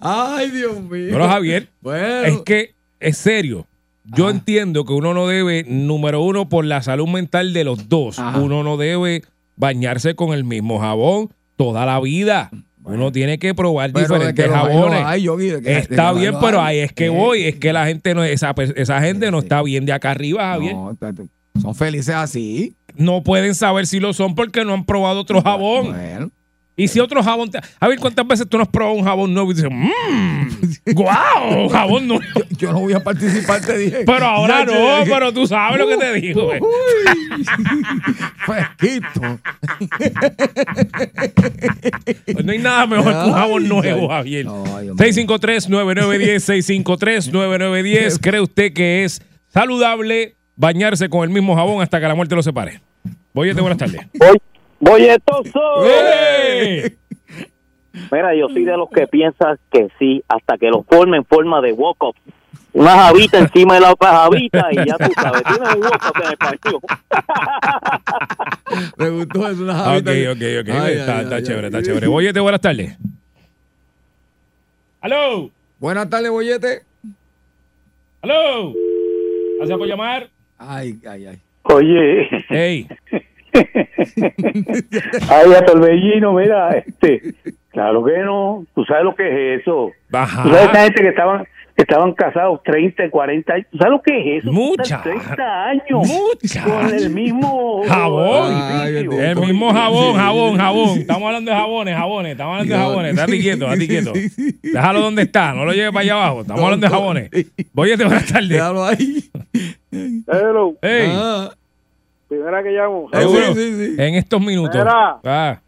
Ay, Dios mío. Pero Javier, Bueno. es que es serio. Yo entiendo que uno no debe, número uno, por la salud mental de los dos, Ajá. uno no debe bañarse con el mismo jabón toda la vida. Uno tiene que probar Pero de diferentes que jabones. hay, Yogi, de que- de que Está bien, pero ahí es que voy. Es que la gente no, esa, esa gente no está bien de acá arriba, Javier. No, son felices así. No pueden saber si lo son porque no han probado otro jabón. Bueno. Y si otro jabón. te- A ver, ¿cuántas veces tú no has probado un jabón nuevo y dices, mmm, guau, jabón nuevo? Yo no voy a participar, te dije. Pero ahora no, dije. pero tú sabes lo que te digo. güey. Uy. Fresquito. Pues no hay nada mejor que un jabón nuevo, ay. Javier. Ay, hombre. 653-9910, 653-9910. ¿Cree usted que es saludable bañarse con el mismo jabón hasta que la muerte lo separe? Voy buenas tardes. Voy, bolletoso. ¡Eh! Mira, yo soy de los que piensan que sí, hasta que lo formen en forma de walk-up. Una javita encima de la otra javita y ya tú sabes, tiene un walk-up en el partido. Me gustó eso, una Ok, javita. ok, ok. Ay, está ay, está ay, chévere, ay. está chévere. Voy buenas tardes. ¡Aló! Buenas tardes, Bollete. ¡Aló! Gracias por llamar. Ay, ay, ay. Oye, Hey, ay, a Torbellino, mira, este, claro que no, tú sabes lo que es eso. Ajá. Tú sabes esa gente que estaban que estaban casados 30, 40 años. ¿Tú sabes lo que es eso? Mucha. 30 años. Mucha. Con el mismo Jabón. Ay, el mismo jabón, jabón, jabón. Estamos hablando de jabones, jabones. Estamos hablando de jabones. Estate quieto, estate quieto. Déjalo donde está, no lo lleves para allá abajo. Estamos hablando de jabones. Voy buenas tardes. Déjalo ahí. Hello, Hey, Ah, primera que llamo. seguro. sí, sí, sí. En estos minutos. Mira. Ah,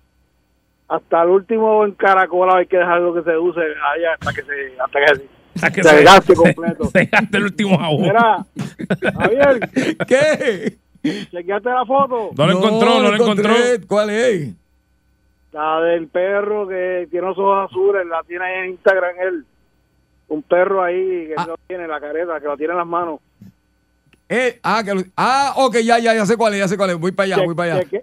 Hasta el último en Caracola hay que dejarlo que se use allá hasta que se, hasta que se, hasta que Se gaste completo. Se, gaste el último jabón. Mira, Javier, ¿Qué? chequeate la foto. No lo encontró, no lo encontró. ¿Cuál es? La del perro que tiene los ojos azules, la tiene ahí en Instagram él. Un perro ahí que Ah. lo tiene, la careta, que lo tiene en las manos. Eh, ah, que lo- ah, ok, ya, ya, ya sé cuál es, ya sé cuál es. Voy para allá, voy para allá. Cheque-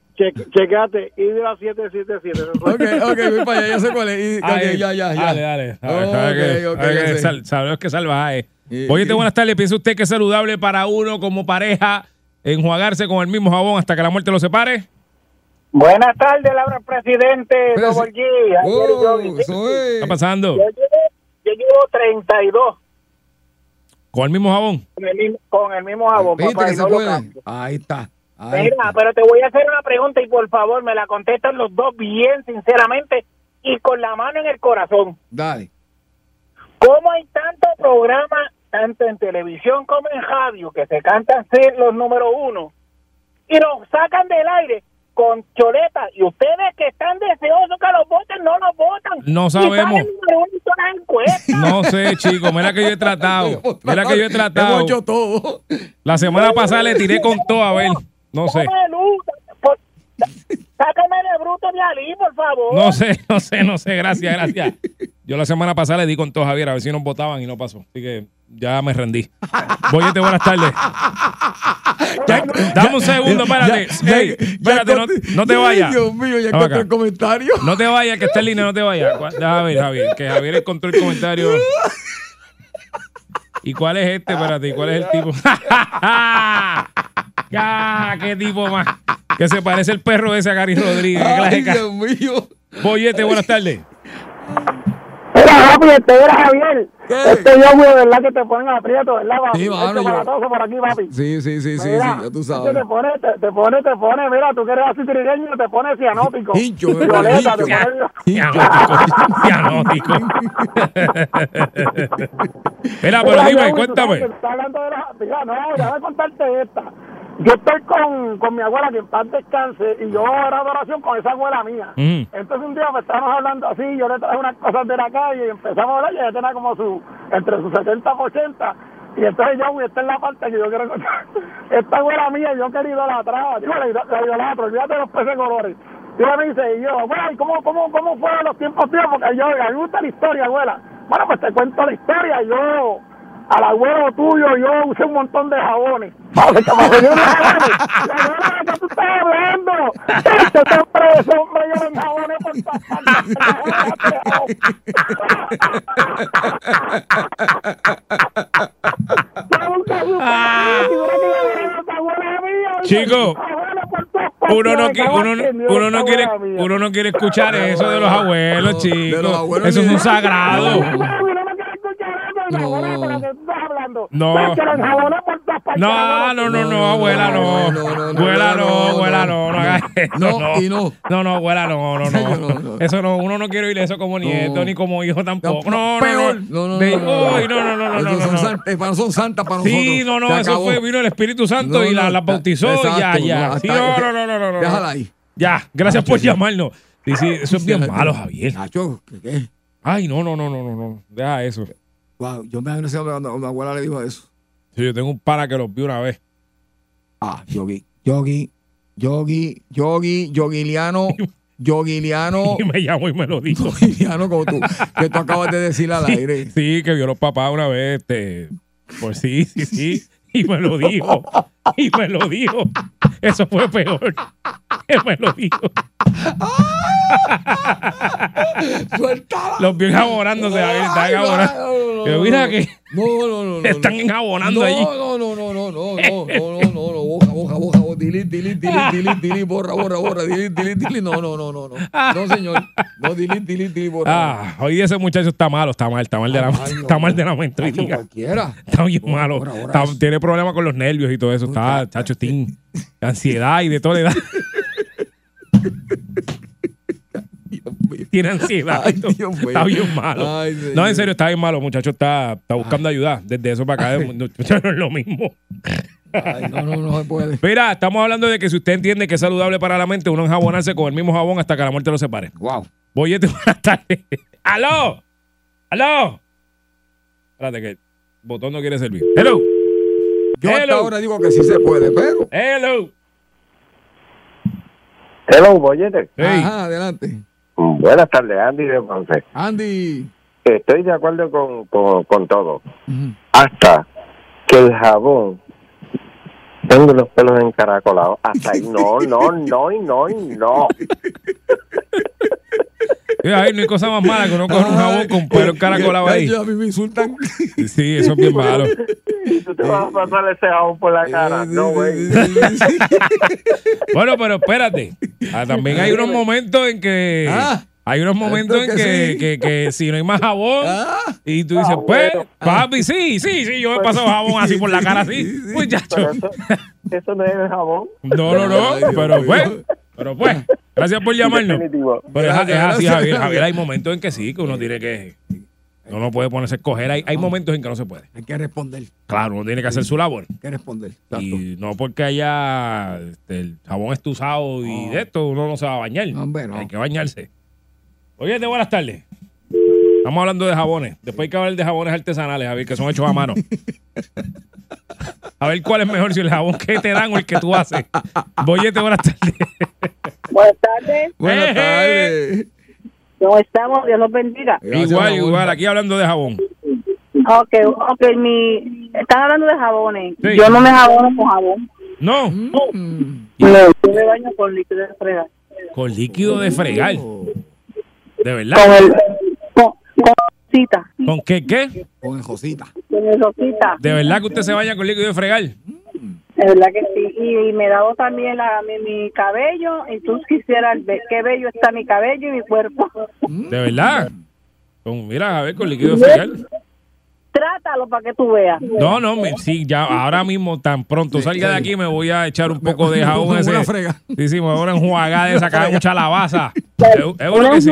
cheque- de la 777. Ok, ok, voy para allá, ya sé cuál es. Y- ok, Ay, ya, ya, ya. Dale, dale. A ver, Ok, sabe que- sal- Sabemos que salvaje. Y- Oye, y- buenas tardes. ¿Piensa usted que es saludable para uno como pareja enjuagarse con el mismo jabón hasta que la muerte lo separe? Buenas tardes, Laura Presidente, Presi- Double G, Oh, eso ¿Qué es. está pasando? Yo llevo, yo llevo 32 ¿Con el mismo jabón? con el mismo, con el mismo jabón, ¿Viste papá, que y se no lo puede? cambio. Ahí está. Ahí Mira, está. pero te voy a hacer una pregunta y por favor me la contestan los dos bien sinceramente y con la mano en el corazón. Dale. ¿Cómo hay tanto programa, tanto en televisión como en radio, que se cantan ser los número uno y los sacan del aire con choleta y ustedes que están deseosos que los voten, no los votan? No sabemos. No sé, chico. Mira que yo he tratado. Mira que yo he tratado. Hemos hecho todo. La semana pasada le tiré con todo, a ver. No sé. Sácame de de bruto ni Ali, por favor. No sé, no sé, no sé. Gracias, gracias. Yo la semana pasada le di con todo Javier a ver si nos votaban y no pasó. Así que ya me rendí. Boyete, buenas tardes. Dame un segundo, espérate. ya- Ey, ya espérate, no, te Ay, vayas. Dios mío, ya encontré el comentario. No te vayas, que está en línea, no te vayas. Déjame ver, Javier, que Javier encontró el comentario. ¿Y cuál es este? Espérate, ¿y cuál es el tipo? ¡Ya! ¡Qué tipo más! Que se parece el perro ese a Gary Rodríguez. ¿Qué clase Ay, Dios mío. Boyete, buenas tardes. Mira, papi, este era Javier. ¿Qué? Este yo, de verdad que te ponen aprieto, ¿verdad, papi? Sí, mano, Este yo- por aquí, papi. Sí, sí, sí, sí, Mira, sí, ya tú este sabes. Te pone, te, te pone, te pone, mira, tú que eres así trigueño, te pone cianótico. Hincho, Violeta, te Cianótico. Cianótico. Mira, pero Mira, dime, cuéntame. sabes que está hablando de la- Mira, no, déjame contarte esta. Yo estoy con, con mi abuela, que en paz descanse, y yo era de oración con esa abuela mía. Mm. Entonces un día pues, estábamos hablando así, yo le traje unas cosas de la calle y empezamos a hablar, y ella tenía como su, entre sus 70 y 80. Y entonces yo, esta es la parte que yo quiero contar. Esta abuela mía, yo querido la traba, digo, la, la idolatro, olvídate de los peces colores. Y ella me dice, y yo, abuela, ¿y cómo, cómo, cómo fue los tiempos tíos? Porque yo, me gusta la historia, abuela. Bueno, pues te cuento la historia, yo, al abuelo tuyo, yo usé un montón de jabones. Para que me dieron jabones. La abuela, ¿de qué tú estás hablando? Este hombre, ese hombre lleva jabones por. Chico, Uno no, uno, no- uno no quiere, uno no quiere escuchar eso de los abuelos, chicos. los abuelos Eso es ni un de- sagrado. No. No. No, no, no, no, abuela, no. Abuela, no, abuela, no, no hagas eso. No, y no. No, no, abuela, no, no, No, no. no, no. Eso no, uno no quiere oír eso como nieto No. ni como hijo tampoco. No, no, Peor. no. No, no, De- no, no. Uy, no, no, no, no, son eh, santas para nosotros. Sí, no, no, eso fue, vino el Espíritu Santo No, y la, no, la bautizó, exacto, ya, ya. no, Sí, no, no, no, no, no. Déjala ahí. Ya, gracias por llamarnos. Sí, sí, eso es bien malo, Javier. Nacho, ¿qué, qué? Ay, no, no, no, no, no, no. Deja eso. Wow, yo me imagino cuando cuando mi abuela le dijo eso. Sí, yo tengo un pana que los vi una vez. Ah, Yogi, Yogi, Yogi, Yogi, Yogiliano, Yogiliano, Y me llamó y me lo dijo. Yogiliano como tú, que tú acabas de decir al aire. Sí, que vio a los papás una vez, este, pues sí, sí, sí, y me lo dijo, y me lo dijo. Eso fue peor, que me lo dijo. Suéltala. Los vi enjabonándose, Javier, están enjabonando. no, no, no, Yo, mira que No, no, no, no. están enjabonando allí. No, no, no, no, no, no, no, no, no, no, boja, boja, boja, delete, delete, delete, delete, delete, borra, borra, borra, delete, delete, delete, no, no, no, no, no, no, señor, no, delete, delete, delete, borra. Ah, hoy ese muchacho está malo, está mal, está mal de la, está mal de la mente. cualquiera. Está bien malo. tiene problemas con los nervios y todo eso. Está, chacho, ansiedad y de toda edad. Tiene ansiedad. Ay. Dios está bien malo. Ay, no, en serio, está bien malo. Muchacho está, está buscando ayuda. Desde eso para acá, no, no es lo mismo. Ay, no, no, no se puede. Mira, estamos hablando de que si usted entiende que es saludable para la mente, uno enjabonarse con el mismo jabón hasta que la muerte lo separe. Wow. Boyete, buenas tardes. ¡Aló! ¡Aló! Espérate que el botón no quiere servir. ¡Hello! Yo hasta Hello. ahora digo que sí se puede, pero. ¡Hello! Hello, bollete. Hey. Ajá, adelante. Buenas tardes, Andy de Ponce. Andy. Estoy de acuerdo con, con, con todo. Ujú. Hasta que el jabón tenga los pelos encaracolados. Hasta ahí. No, no, no, y no, y no. Mira, ahí no hay cosa más mala que uno coge un jabón con pelo encaracolado ahí. Ay, A mí me insultan. Sí, eso es bien malo. Tú te vas a pasar ese jabón por la cara. No, güey. Bueno, pero espérate. Ah, también hay unos momentos en que. Ah, hay unos momentos en esto que, que sí. que, que si no hay más jabón. Ah, Y tú dices, Ah, pues, bueno. papi, sí, sí, sí, yo me he pasado jabón así por la cara así. Sí, sí. Muchacho. Pero eso, eso no es el jabón. No, no, no. Ay, Dios Pero mío. pues, pero pues, gracias por llamarnos. Pero es, es así, Javier. Javier, hay momentos en que sí, que uno tiene que. Uno no puede ponerse a escoger. Hay, hay momentos en que no se puede. hay que responder. Claro, uno tiene que hacer su labor. Hay que responder. Exacto. Y no porque haya este, el jabón estusado y de esto, uno no se va a bañar. No, hombre, no. Hay que bañarse. Oye, de buenas tardes. Estamos hablando de jabones. Después hay que hablar de jabones artesanales, Javier, que son hechos a mano. A ver cuál es mejor, si el jabón que te dan o el que tú haces. Boyete, buenas tardes. Buenas tardes. Buenas tardes. ¿Cómo estamos? Dios los bendiga. Gracias, igual, igual, aquí hablando de jabón. Ok, ok, mi... Están hablando de jabones. Sí. Yo no me jabono con jabón. No, Mm. No, yo me baño con líquido de fregar. con líquido de fregar. De Con verdad. el... Con, con rosita. ¿Con qué qué? Con el Josita. Con el rosita. De verdad que usted se baña con líquido de fregar. De verdad que sí. Y, y me dado también la, mi, mi cabello. Y tú quisieras ver qué bello está mi cabello y mi cuerpo. De verdad. Con, mira, a ver, con líquido de fregar. Trátalo para que tú veas. No, no, me- sí, ya ahora mismo, tan pronto salga de aquí, me voy a echar un poco de jabón Una ese. frega. Sí, sí, me voy a enjuagar de sacar mucha lavaza. Seguro Una que sí.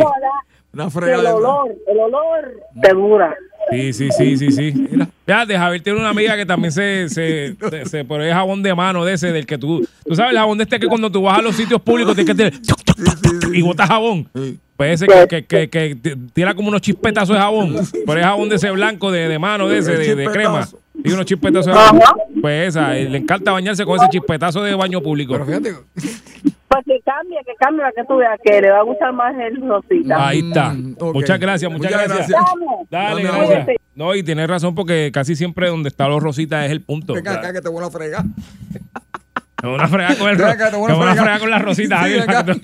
Una El olor, el olor te dura. Sí, sí, sí, sí, sí. Fíjate, Javier tiene una amiga que también se, se, se, se pone jabón de mano de ese, del que tú, tú sabes, el jabón de este que cuando tú vas a los sitios públicos tienes que tener y botas jabón. Pues ese que, que, que, que t- tira como unos chispetazos de jabón. Pero es jabón de ese blanco de, de mano, de ese, de, de crema. Y unos chispetazos de jabón. Pues esa, eh, le encanta bañarse con ese chispetazo de baño público. Pero fíjate, Pues que cambie, que cambie para que tú veas que le va a gustar más el rosita. Ahí está. Mm, ok. Muchas gracias, muchas, Muchas gracias. gracias. Dale, gracias. ahora. No, y tienes razón porque casi siempre donde está los rositas es el punto. venga acá que te voy a fregar. Es una fregada con el Ven ro- acá, te voy a fregar. con las rositas. Sí, tú-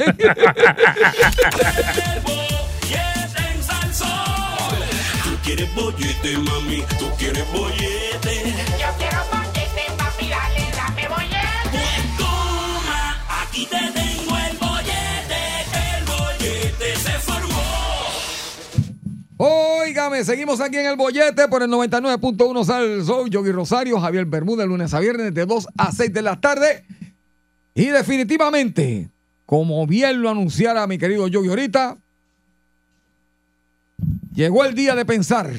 quieres bollete, mami, tú quieres bollete. Yo quiero bollete, papi, dale, dame bollete. Pues toma, aquí te Óigame, seguimos aquí en el bollete por el 99.1 Sal Soy Yogi Rosario, Javier Bermúdez, lunes a viernes de 2 a 6 de la tarde. Y definitivamente, como bien lo anunciara mi querido Yogi ahorita, llegó el día de pensar,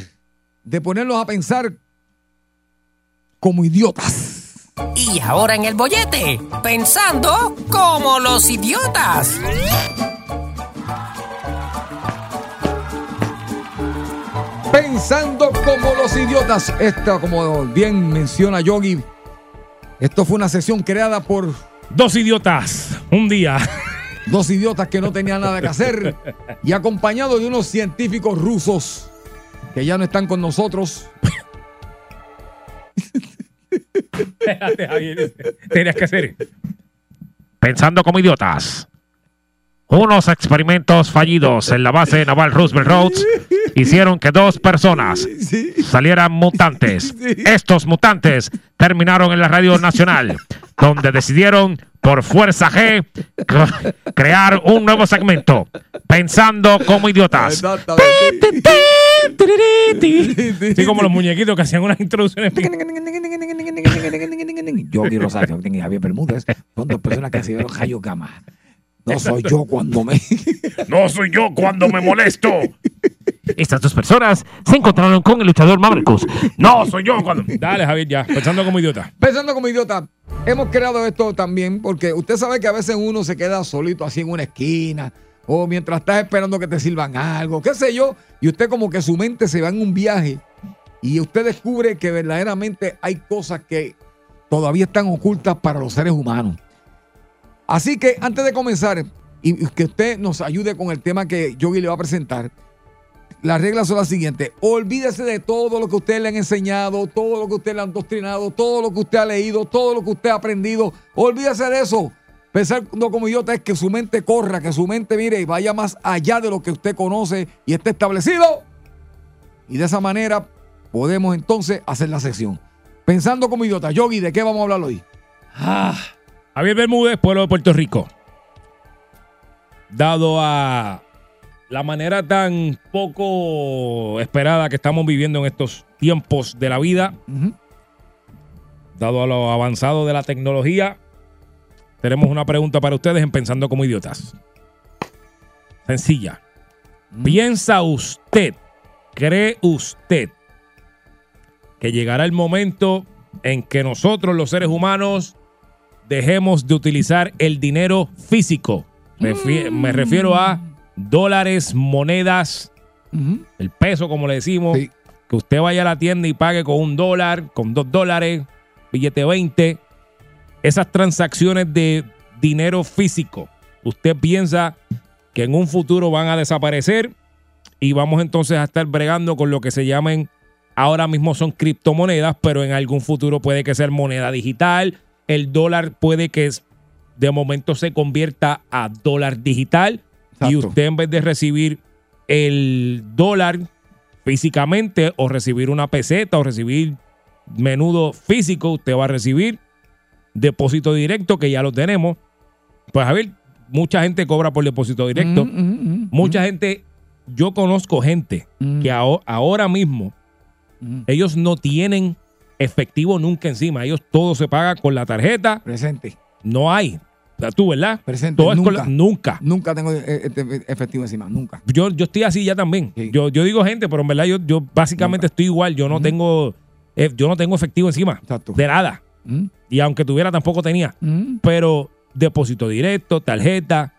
de ponerlos a pensar como idiotas. Y ahora en el bollete, pensando como los idiotas. Pensando como los idiotas. Esta, como bien menciona Yogi, esto fue una sesión creada por Dos idiotas, un día. dos idiotas que no tenían nada que hacer y acompañado de unos científicos rusos que ya no están con nosotros. Espérate, Javier, Tenías que hacer. Pensando como idiotas. Unos experimentos fallidos en la base naval Roosevelt Roads hicieron que dos personas salieran mutantes. Estos mutantes terminaron en la radio nacional, donde decidieron por fuerza G cre- crear un nuevo segmento. Pensando como idiotas. Sí, como los muñequitos que hacían unas introducciones. Yogi Rosario y Javier Bermúdez son dos personas que se dieron Hayo Gama. No soy yo cuando me. No soy yo cuando me molesto. Estas dos personas se encontraron con el luchador Mavericus. No soy yo cuando. Dale, Javier, ya. Pensando como idiota. Pensando como idiota, hemos creado esto también porque usted sabe que a veces uno se queda solito así en una esquina o mientras estás esperando que te sirvan algo, qué sé yo, y usted como que su mente se va en un viaje y usted descubre que verdaderamente hay cosas que todavía están ocultas para los seres humanos. Así que antes de comenzar y que usted nos ayude con el tema que Yogi le va a presentar, las reglas son las siguientes. Olvídese de todo lo que usted le han enseñado, todo lo que usted le han doctrinado, todo lo que usted ha leído, todo lo que usted ha aprendido. Olvídese de eso. Pensar no como idiota es que su mente corra, que su mente mire y vaya más allá de lo que usted conoce y esté establecido. Y de esa manera podemos entonces hacer la sesión. Pensando como idiota. Yogi, ¿de qué vamos a hablar hoy? Ah, Javier Bermúdez, pueblo de Puerto Rico. Dado a la manera tan poco esperada que estamos viviendo en estos tiempos de la vida, dado a lo avanzado de la tecnología, tenemos una pregunta para ustedes en Pensando como Idiotas. Sencilla. ¿Piensa usted, cree usted, que llegará el momento en que nosotros los seres humanos dejemos de utilizar el dinero físico? Me refiero a dólares, monedas, el peso, como le decimos. Que usted vaya a la tienda y pague con un dólar, con dos dólares, billete 20. Esas transacciones de dinero físico. usted piensa que en un futuro van a desaparecer y vamos entonces a estar bregando con lo que se llaman, ahora mismo son criptomonedas, pero en algún futuro puede que sea moneda digital. El dólar puede que es- de momento se convierta a dólar digital y usted en vez de recibir el dólar físicamente o recibir una peseta o recibir menudo físico, usted va a recibir depósito directo, que ya lo tenemos. Pues a ver, mucha gente cobra por depósito directo. Mm, mm, mm, Mucha gente, yo conozco gente Mm. que aho- ahora mismo mm. ellos no tienen efectivo nunca encima. Ellos todo se paga con la tarjeta. Presente. No hay. O sea, Tú, ¿verdad? Presente. Todo es con nunca, la- nunca. Nunca tengo eh, este efectivo encima. Nunca. Yo, yo estoy así ya también. Sí. Yo, yo digo gente, pero en verdad yo, yo básicamente estoy igual. Yo no tengo eh, yo no tengo efectivo encima. Exacto. De nada. Y aunque tuviera, tampoco tenía. Pero depósito directo, tarjeta,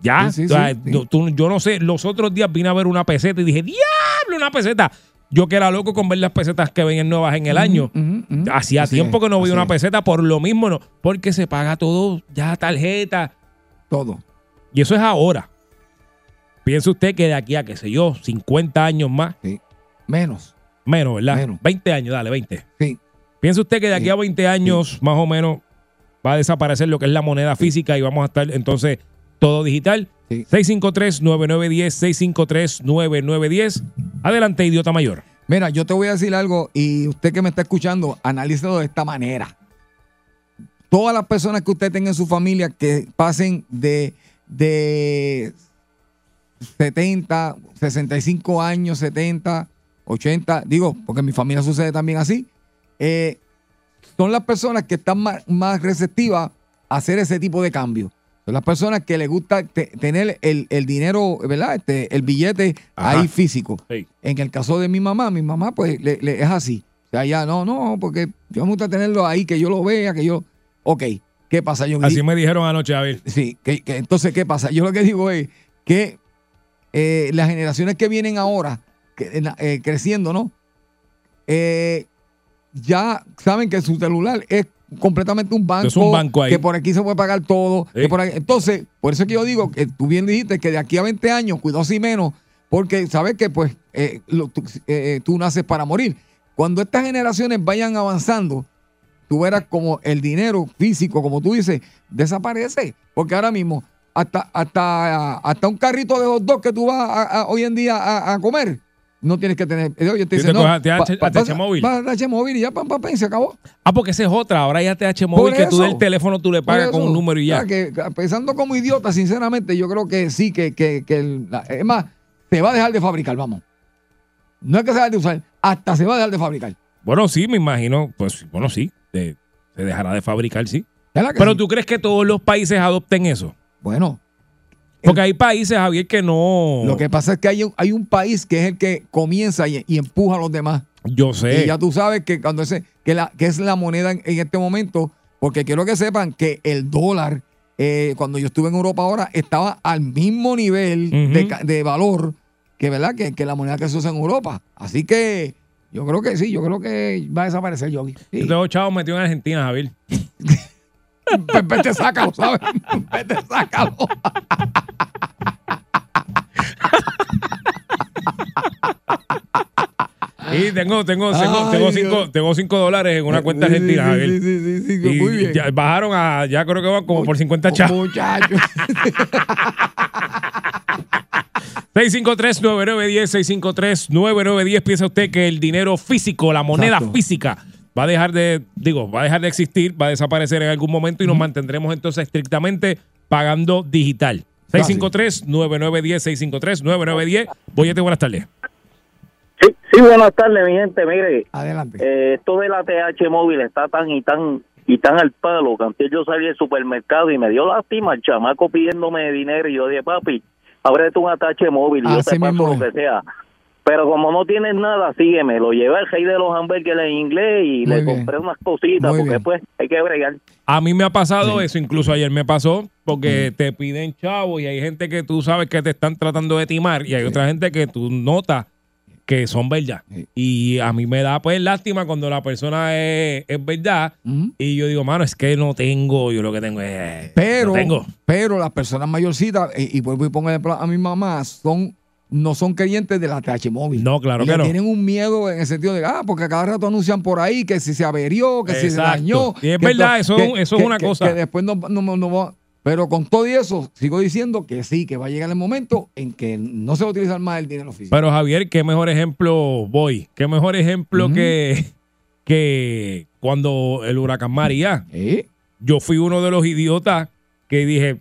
ya. Sí, sí, O sea, sí, sí. no- tú- yo no sé, los otros días vine a ver una peseta y dije, diablo, una peseta. Yo que era loco con ver las pesetas que venían nuevas en el año. Hacía Así tiempo es, que no veía una es. peseta por lo mismo, no, porque se paga todo ya tarjeta. Todo. Y eso es ahora. Piense usted que de aquí a, qué sé yo, 50 años más, Menos. menos, ¿verdad? Menos. 20 años, dale, 20. Sí. Piense usted que de aquí Sí. a 20 años, más o menos, va a desaparecer lo que es la moneda física y vamos a estar entonces todo digital. Sí. 653-9910, 653-9910. Adelante, idiota mayor. Mira, yo te voy a decir algo y usted que me está escuchando, analícelo de esta manera. Todas las personas que usted tenga en su familia que pasen de, de 70, 65 años, 70, 80, digo, porque en mi familia sucede también así, eh, son las personas que están más, más receptivas a hacer ese tipo de cambio. Son las personas que les gusta te- tener el, el dinero, ¿verdad? Este, el billete Ajá. ahí físico. Sí. En el caso de mi mamá, mi mamá pues le, le- es así. O sea, ya no, no, porque yo me gusta tenerlo ahí, que yo lo vea, que yo... Ok, ¿qué pasa? Yo Así me dijeron anoche, Javier. Sí, que, que entonces, ¿qué pasa? Yo lo que digo es que eh, las generaciones que vienen ahora, que, eh, creciendo, ¿no? Eh, ya saben que su celular es completamente un banco, Es un banco ahí. que por aquí se puede pagar todo. Sí. que por ahí- entonces, por eso es que yo digo que tú bien dijiste que de aquí a 20 años, cuidado si menos, porque sabes que pues eh, lo- tú, eh, tú naces para morir. Cuando estas generaciones vayan avanzando, tú verás como el dinero físico, como tú dices, desaparece. Porque ahora mismo, hasta, hasta, hasta un carrito de hot dog que tú vas a- a- hoy en día a, a comer, no tienes que tener. Oye, te Sí, dice, te no, ATH, móvil. ATH móvil y ya, pam, pam, pam, y se acabó. Ah, porque esa es otra. Ahora hay ATH móvil que tú del teléfono tú le pagas con un número y ya. que, que pensando como idiota, sinceramente, yo creo que sí, que, que, que el- es más, se va a dejar de fabricar, vamos. No es que se va a dejar de usar, hasta se va a dejar de fabricar. Bueno, sí, me imagino. Pues bueno, sí. se dejará de fabricar, sí. ¿Verdad que Pero sí? tú crees que todos los países adopten eso. Bueno, Porque hay países, Javier, que no. lo que pasa es que hay un, hay un país que es el que comienza y, y empuja a los demás. Yo sé. Y ya tú sabes que cuando ese, que, la, que es la moneda en, en este momento, porque quiero que sepan que el dólar, eh, cuando yo estuve en Europa ahora, estaba al mismo nivel de, valor que, ¿verdad? Que, que la moneda que se usa en Europa. Así que yo creo que sí, yo creo que va a desaparecer Yogi. Sí. Yo tengo chavos metido en Argentina, Javier. Pues vete, sácalo, ¿sabes? Vete, sácalo. Y tengo, tengo, tengo, Ay, tengo, Dios. cinco, tengo cinco dólares en una cuenta Sí, argentina, sí, Javier. sí, sí, sí, sí, muy bien. ya bajaron a, ya creo que van como por 50 chavos. Muchachos. 653-9910, 653-9910. Piensa usted que el dinero físico, la moneda Exacto. física, va a dejar de, digo, va a dejar de existir, va a desaparecer en algún momento y nos mantendremos entonces estrictamente pagando digital. 653-9910, 653-9910. Boyete, buenas tardes. Sí, sí, buenas tardes, mi gente. Mire, Adelante. eh, esto de la TH móvil está tan y tan y tan al palo que antes yo salí del supermercado y me dio lástima el chamaco pidiéndome dinero y yo dije, papi, ábrete un ATH móvil y yo Así te paso mismo lo que sea. Pero como no tienes nada, sígueme. Lo llevé al rey de los hamburgues en inglés y Muy le bien. compré unas cositas Muy porque bien. pues hay que bregar. A mí me ha pasado eso, incluso ayer me pasó, porque te piden chavo y hay gente que tú sabes que te están tratando de timar y hay otra gente que tú notas que son verdad. Y a mí me da pues lástima cuando la persona es, es verdad y yo digo, mano, es que no tengo, yo lo que tengo es... Pero, no tengo. pero las personas mayorcitas, eh, y vuelvo y pongo a mi mamá, son no son creyentes de la TH móvil. No, claro que no. Tienen un miedo en el sentido de, ah, porque a cada rato anuncian por ahí que si se averió, que si se dañó. Y es que verdad, esto- eso- que- eso es una cosa. Que después no, no, no va- Pero con todo y eso, sigo diciendo que sí, que va a llegar el momento en que no se va a utilizar más el dinero físico. Pero Javier, qué mejor ejemplo voy. Qué mejor ejemplo que, que cuando el huracán María. Yo fui uno de los idiotas que dije,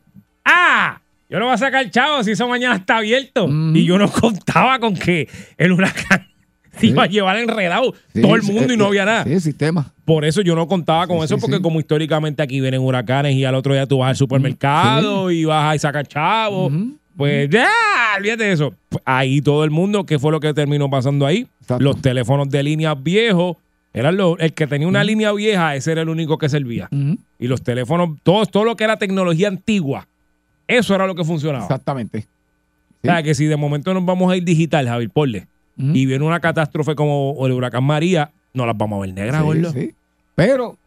yo no voy a sacar chavo si eso mañana está abierto. Y yo no contaba con que el huracán se iba a llevar enredado Sí, todo el sí, mundo y eh, no eh, había nada. Sí, el sistema. Por eso yo no contaba con Sí, eso, porque como históricamente aquí vienen huracanes y al otro día tú vas al supermercado y vas a sacar chavo, pues ya, olvídate de eso. Pues ahí todo el mundo, ¿qué fue lo que terminó pasando ahí? Los teléfonos de línea viejos, eran los, el que tenía una línea vieja, ese era el único que servía. Y los teléfonos, todo, todo lo que era tecnología antigua, eso era lo que funcionaba. Exactamente. O sea, que si de momento nos vamos a ir digital, Javier Porle, y viene una catástrofe como el huracán María, no las vamos a ver negras, Sí, sí. Pero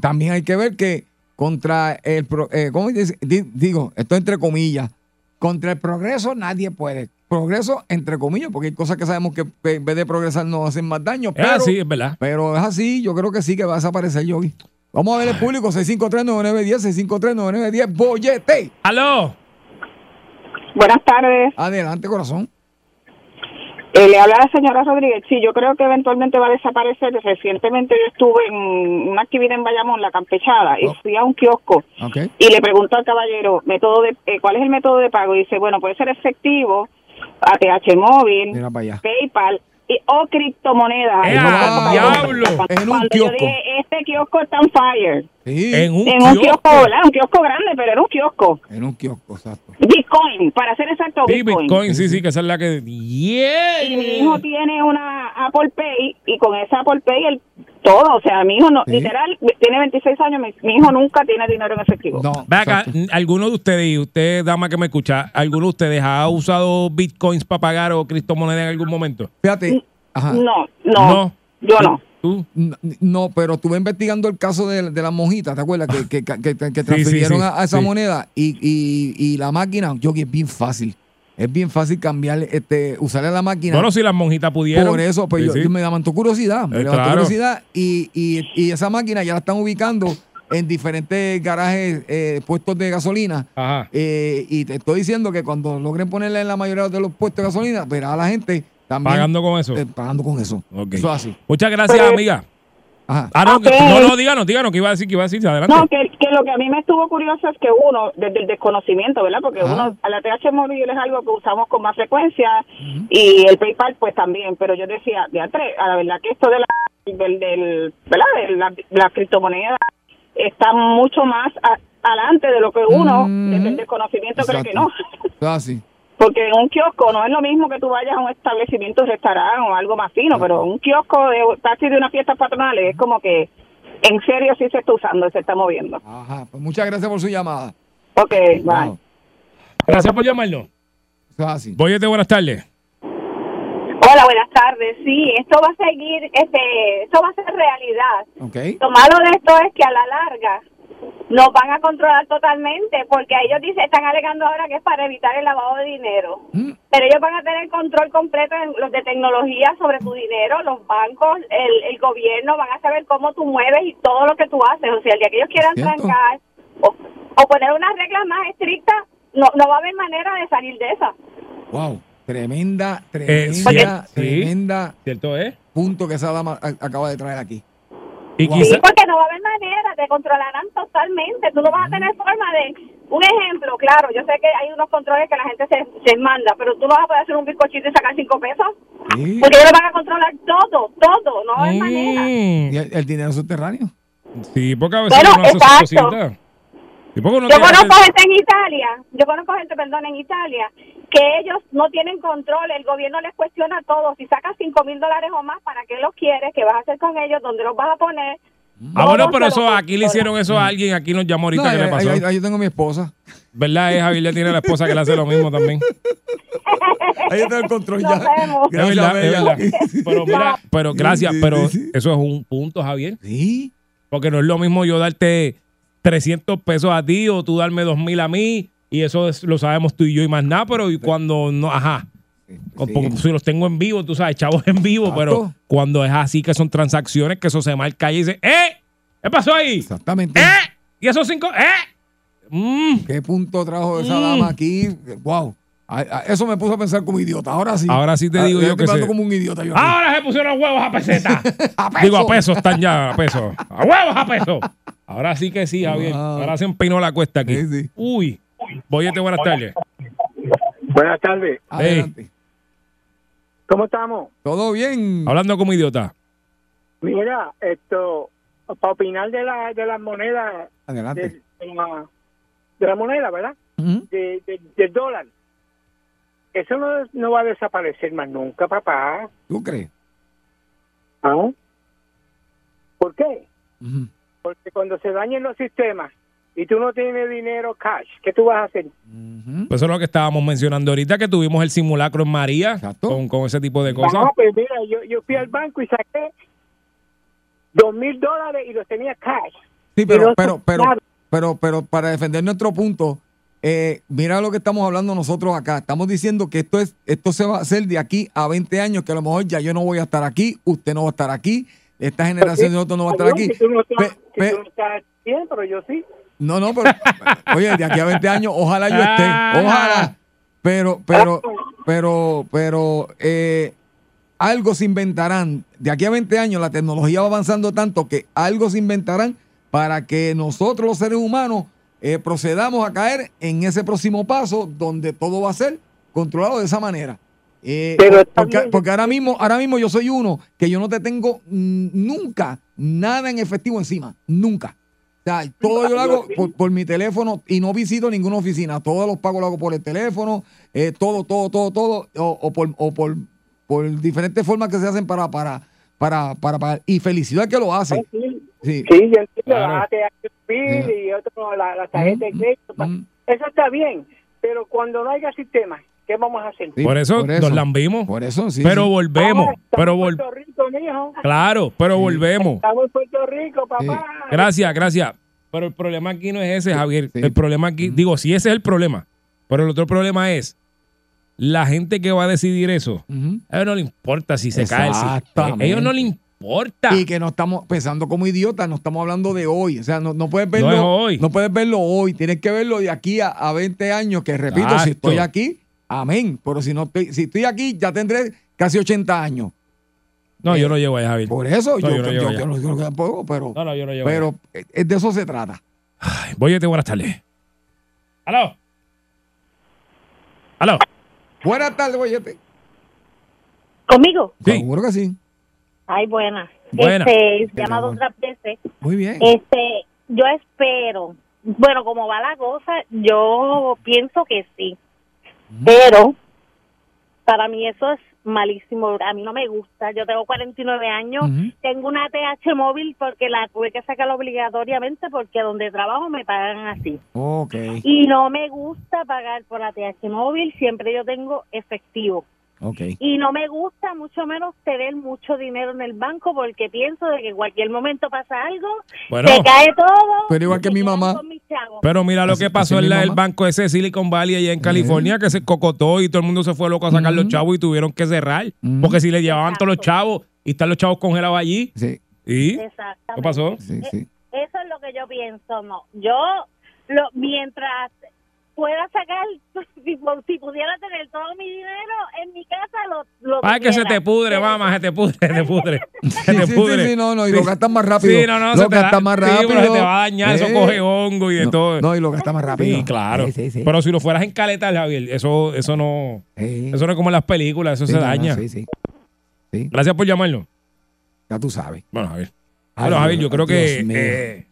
también hay que ver que contra el eh, ¿cómo dice? Di- digo, esto entre comillas, contra el progreso nadie puede. Progreso entre comillas, porque hay cosas que sabemos que en vez de progresar nos hacen más daño. Es Pero, así, es verdad. pero es así, yo creo que sí que va a desaparecer Yogi. Vamos a ver el público, 653-9910, 653-9910, bollete. ¡Aló! Buenas tardes. Adelante, corazón. Eh, le habla la señora Rodríguez. Sí, yo creo que eventualmente va a desaparecer. Recientemente yo estuve en una actividad en Bayamón, la campechada, y fui a un kiosco y le pregunto al caballero método de eh, cuál es el método de pago. Y dice, bueno, puede ser efectivo, ATH móvil. PayPal y, o criptomonedas. ¡Eh, Y a cuando- diablo! cuando- En un cuando yo kiosco. dije, este kiosco está on fire. En un, en un kiosco. kiosco, ¿verdad? Un kiosco grande, pero era un kiosco. En un kiosco, exacto. Bitcoin, para ser exacto, Sí, Bitcoin. Bitcoin, sí, sí, que esa es la que. Yeah. Y mi hijo tiene una Apple Pay y con esa Apple Pay el todo, o sea, mi hijo no, Sí. literal, tiene 26 años, mi, mi hijo nunca tiene dinero en efectivo. Ve acá, ¿alguno de ustedes, y usted, dama que me escucha, alguno de ustedes ha usado bitcoins para pagar o criptomonedas en algún momento? Fíjate. Ajá. No, no, yo no. ¿Tú? No, no, pero estuve investigando el caso de, de las monjitas, ¿te acuerdas? Que, que, que, que- que transfirieron sí, a, a esa sí. moneda y, y, y la máquina, yo que es bien fácil. Es bien fácil cambiar, este, usarle la máquina. Bueno, si las monjitas pudieron. Por eso, pues Sí, yo, sí. yo me levantó curiosidad. Me Eh, levantó claro. curiosidad y, y, y esa máquina ya la están ubicando en diferentes garajes, eh, puestos de gasolina. Ajá. Eh, y te estoy diciendo que cuando logren ponerla en la mayoría de los puestos de gasolina, verá a la gente también. Pagando con eso. eh, pagando con eso. Ok. Eso es así. Muchas gracias, amiga. Ajá. Ah, no, Ok. no, no, díganos, díganos, que iba a decir, que iba a decir, adelante. No, que, que lo que a mí me estuvo curioso es que uno, desde el desconocimiento, ¿verdad? Porque Ajá. uno, a la TH móvil es algo que usamos con más frecuencia y el PayPal pues también, pero yo decía, de a la verdad que esto de la, del, del, ¿verdad? De la, la criptomoneda está mucho más a- adelante de lo que uno, desde el desconocimiento, cree que no. Es así. Porque en un kiosco no es lo mismo que tú vayas a un establecimiento, un restaurante o algo más fino, pero un kiosco de casi de una fiesta patronal es como que en serio sí se está usando, se está moviendo. Ajá. Pues muchas gracias por su llamada. Ok, bye. Gracias por llamarnos. Es así. Boyete, buenas tardes. Hola, buenas tardes. Sí, esto va a seguir, este, esto va a ser realidad. Ok. Lo malo de esto es que a la larga nos van a controlar totalmente, porque ellos dicen, están alegando ahora que es para evitar el lavado de dinero. Pero ellos van a tener control completo en los de tecnología sobre tu dinero, los bancos, el, el gobierno, van a saber cómo tú mueves y todo lo que tú haces. O sea, el día que ellos quieran trancar o, o poner unas reglas más estrictas, no, no va a haber manera de salir de esa. Wow. Tremenda, Eh, tremenda, sí. tremenda ¿Cierto es? punto que esa dama acaba de traer aquí. Y Wow. Sí, porque no va a haber manera, te controlarán totalmente. Tú no vas a tener forma de. Un ejemplo, claro, yo sé que hay unos controles que la gente se, se manda, pero tú no vas a poder hacer un bizcochito y sacar cinco pesos. Sí. Porque ellos van a controlar todo, todo, no hay manera. Mm. ¿Y el, el dinero subterráneo? Sí, porque a veces Bueno, sus exacto. Cositas. ¿Y por qué uno Yo conozco gente en Italia, yo conozco gente, perdón, en Italia, que ellos no tienen control, el gobierno les cuestiona todo. Si sacas cinco mil dólares o más, ¿para qué los quieres? ¿Qué vas a hacer con ellos? ¿Dónde los vas a poner? Ah, bueno, pero eso aquí le hicieron eso a alguien, aquí nos llamó ahorita No, que le pasó. ahí- ahí yo tengo mi esposa. ¿Verdad? Es Javier le tiene la esposa que le hace lo mismo también. Ahí está el control Nos ya. vemos. Es Gracias, verdad, es verdad. Pero mira, pero gracias, pero eso es un punto, Javier. Sí. Porque no es lo mismo yo darte 300 pesos a ti o tú darme 2000 a mí. Y eso es- lo sabemos tú y yo y más nada, pero y cuando no, ajá. Porque si los tengo en vivo, tú sabes, chavos en vivo, Exacto. pero cuando es así que son transacciones, que eso se marca y dice, ¡eh! ¿Qué pasó ahí? Exactamente. ¡Eh! ¿Y esos cinco? ¡Eh! Mm. ¿Qué punto trajo esa Mm. dama aquí? Wow. Eso me puso a pensar como idiota. Ahora sí. Ahora sí te Ah, digo yo estoy que sé. como un idiota. Yo. Ahora se pusieron huevos a peseta. A peso. Digo, a pesos están ya, a pesos. A huevos a pesos. Ahora sí que sí, Javier. Wow. Ahora se empinó la cuesta aquí. Sí, sí. Uy. Boyete, buenas tardes. Buenas tardes. Adelante. ¿Cómo estamos? Todo bien. Hablando como idiota. Mira, esto, para opinar de la, de las monedas, Adelante. de, de la, de la moneda, ¿verdad? De, de- del dólar. Eso no, no va a desaparecer más nunca, papá. ¿Tú crees? ¿Ah? ¿Por qué? Ujú. Porque cuando se dañen los sistemas y tú no tienes dinero cash, ¿qué tú vas a hacer? Pues eso es lo que estábamos mencionando ahorita, que tuvimos el simulacro en María con, con ese tipo de cosas. No, pues mira, yo, yo fui al banco y saqué dos mil dólares y los tenía cash. Sí, pero, Pero- pero, pero, claro. pero, pero para defender nuestro punto, eh, mira lo que estamos hablando nosotros acá. Estamos diciendo que esto es, esto se va a hacer de aquí a 20 años, que a lo mejor ya yo no voy a estar aquí, usted no va a estar aquí, esta generación de nosotros no va a estar aquí. Que tú no estás, Pe- que pe- tú no estás bien, pero yo sí. no, no, pero oye, de aquí a 20 años, ojalá yo esté, ojalá. Pero, pero, pero, pero, eh, algo se inventarán. De aquí a 20 años la tecnología va avanzando tanto que algo se inventarán para que nosotros los seres humanos eh, procedamos a caer en ese próximo paso donde todo va a ser controlado de esa manera. Eh, Pero porque, porque ahora mismo, ahora mismo yo soy uno que yo no te tengo mm, nunca nada en efectivo encima, nunca. O sea, todo yo lo hago por, por mi teléfono y no visito ninguna oficina. Todos los pagos lo hago por el teléfono, eh, todo, todo, todo, todo, o, o por, o por, por diferentes formas que se hacen para, para, para, para pagar. Y felicidad que lo hace. Sí, Sí. sí yo entiendo. Claro. La ATH Bill y otro, la, la tarjeta de crédito. Mm. Eso está bien, pero cuando no haya sistema, ¿qué vamos a hacer? Sí, por, eso por eso. nos lambimos. Por eso, sí. pero sí. volvemos. Estamos pero en vol- Puerto Rico, mijo. Claro, pero volvemos. Estamos en Puerto Rico, papá. Gracias, gracias. Pero el problema aquí no es ese, Javier. sí. El problema aquí, digo, sí, ese es el problema. Pero el otro problema es la gente que va a decidir eso. A ellos no le importa si se cae el sistema. A ellos no le importa. Y que no estamos pensando como idiotas, no estamos hablando de hoy. O sea, no, no puedes verlo No es hoy. No puedes verlo hoy. Tienes que verlo de aquí a, a 20 años, que repito, si estoy aquí, amén. Pero si no estoy, si estoy aquí, ya tendré casi 80 años. No, yo no llego ahí, Javier. Por eso No, yo, yo no yo, allá. no tampoco, pero, No, no, yo no llego allá. pero eh, de eso se trata. Ay, Boyete, buenas tardes. ¿Aló? ¿Aló? Buenas tardes, Boyete. ¿Conmigo? Sí. Seguro que sí. Ay, buena. Buena. Este, llamado otras veces. Muy bien. Este, yo espero. Bueno, como va la cosa, yo pienso que sí. Pero para mí eso es malísimo. A mí no me gusta. Yo tengo 49 años. Ujú. Tengo una TH móvil porque la tuve que sacar obligatoriamente porque donde trabajo me pagan así. Y no me gusta pagar por la TH móvil. Siempre yo tengo efectivo. Y no me gusta mucho menos tener mucho dinero en el banco porque pienso de que en cualquier momento pasa algo, Bueno. se cae todo. Pero igual que mi mamá. con mis chavos. Pero mira lo Así- que pasó en la- el banco ese de Silicon Valley allá en California, que se cocotó y todo el mundo se fue loco a sacar los chavos y tuvieron que cerrar. Porque si le llevaban todos los chavos y están los chavos congelados allí. Sí, ¿Y? ¿Qué pasó? sí, sí. Eso es lo que yo pienso, no. Yo, lo, mientras pueda sacar, si, si pudiera tener todo mi dinero en mi casa, lo, lo Ay, que se te pudre, mamá, se te pudre, se te pudre. Se Sí, te sí, pudre. sí, sí, no, no, y lo gastas más rápido. Sí, no, no, lo gastas sí, pero se te va a dañar, eso coge hongo y de no, todo. No, y lo gastas más rápido. Sí, claro. Sí, sí, sí. Pero si lo fueras en caleta, Javier, eso, eso no, Sí. eso no es como en las películas, eso Sí, se no, no, daña. Sí, sí. Sí, Gracias por llamarnos. ya tú sabes. Bueno, Javier. Ay, Bueno, Javier, yo creo Dios que mío. eh,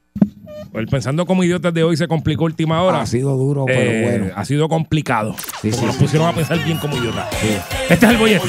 el pensando como idiotas de hoy se complicó última hora. Ha sido duro, Eh, pero bueno. Ha sido complicado. Sí, sí, nos pusieron a pensar bien como idiotas. Este es el bollete.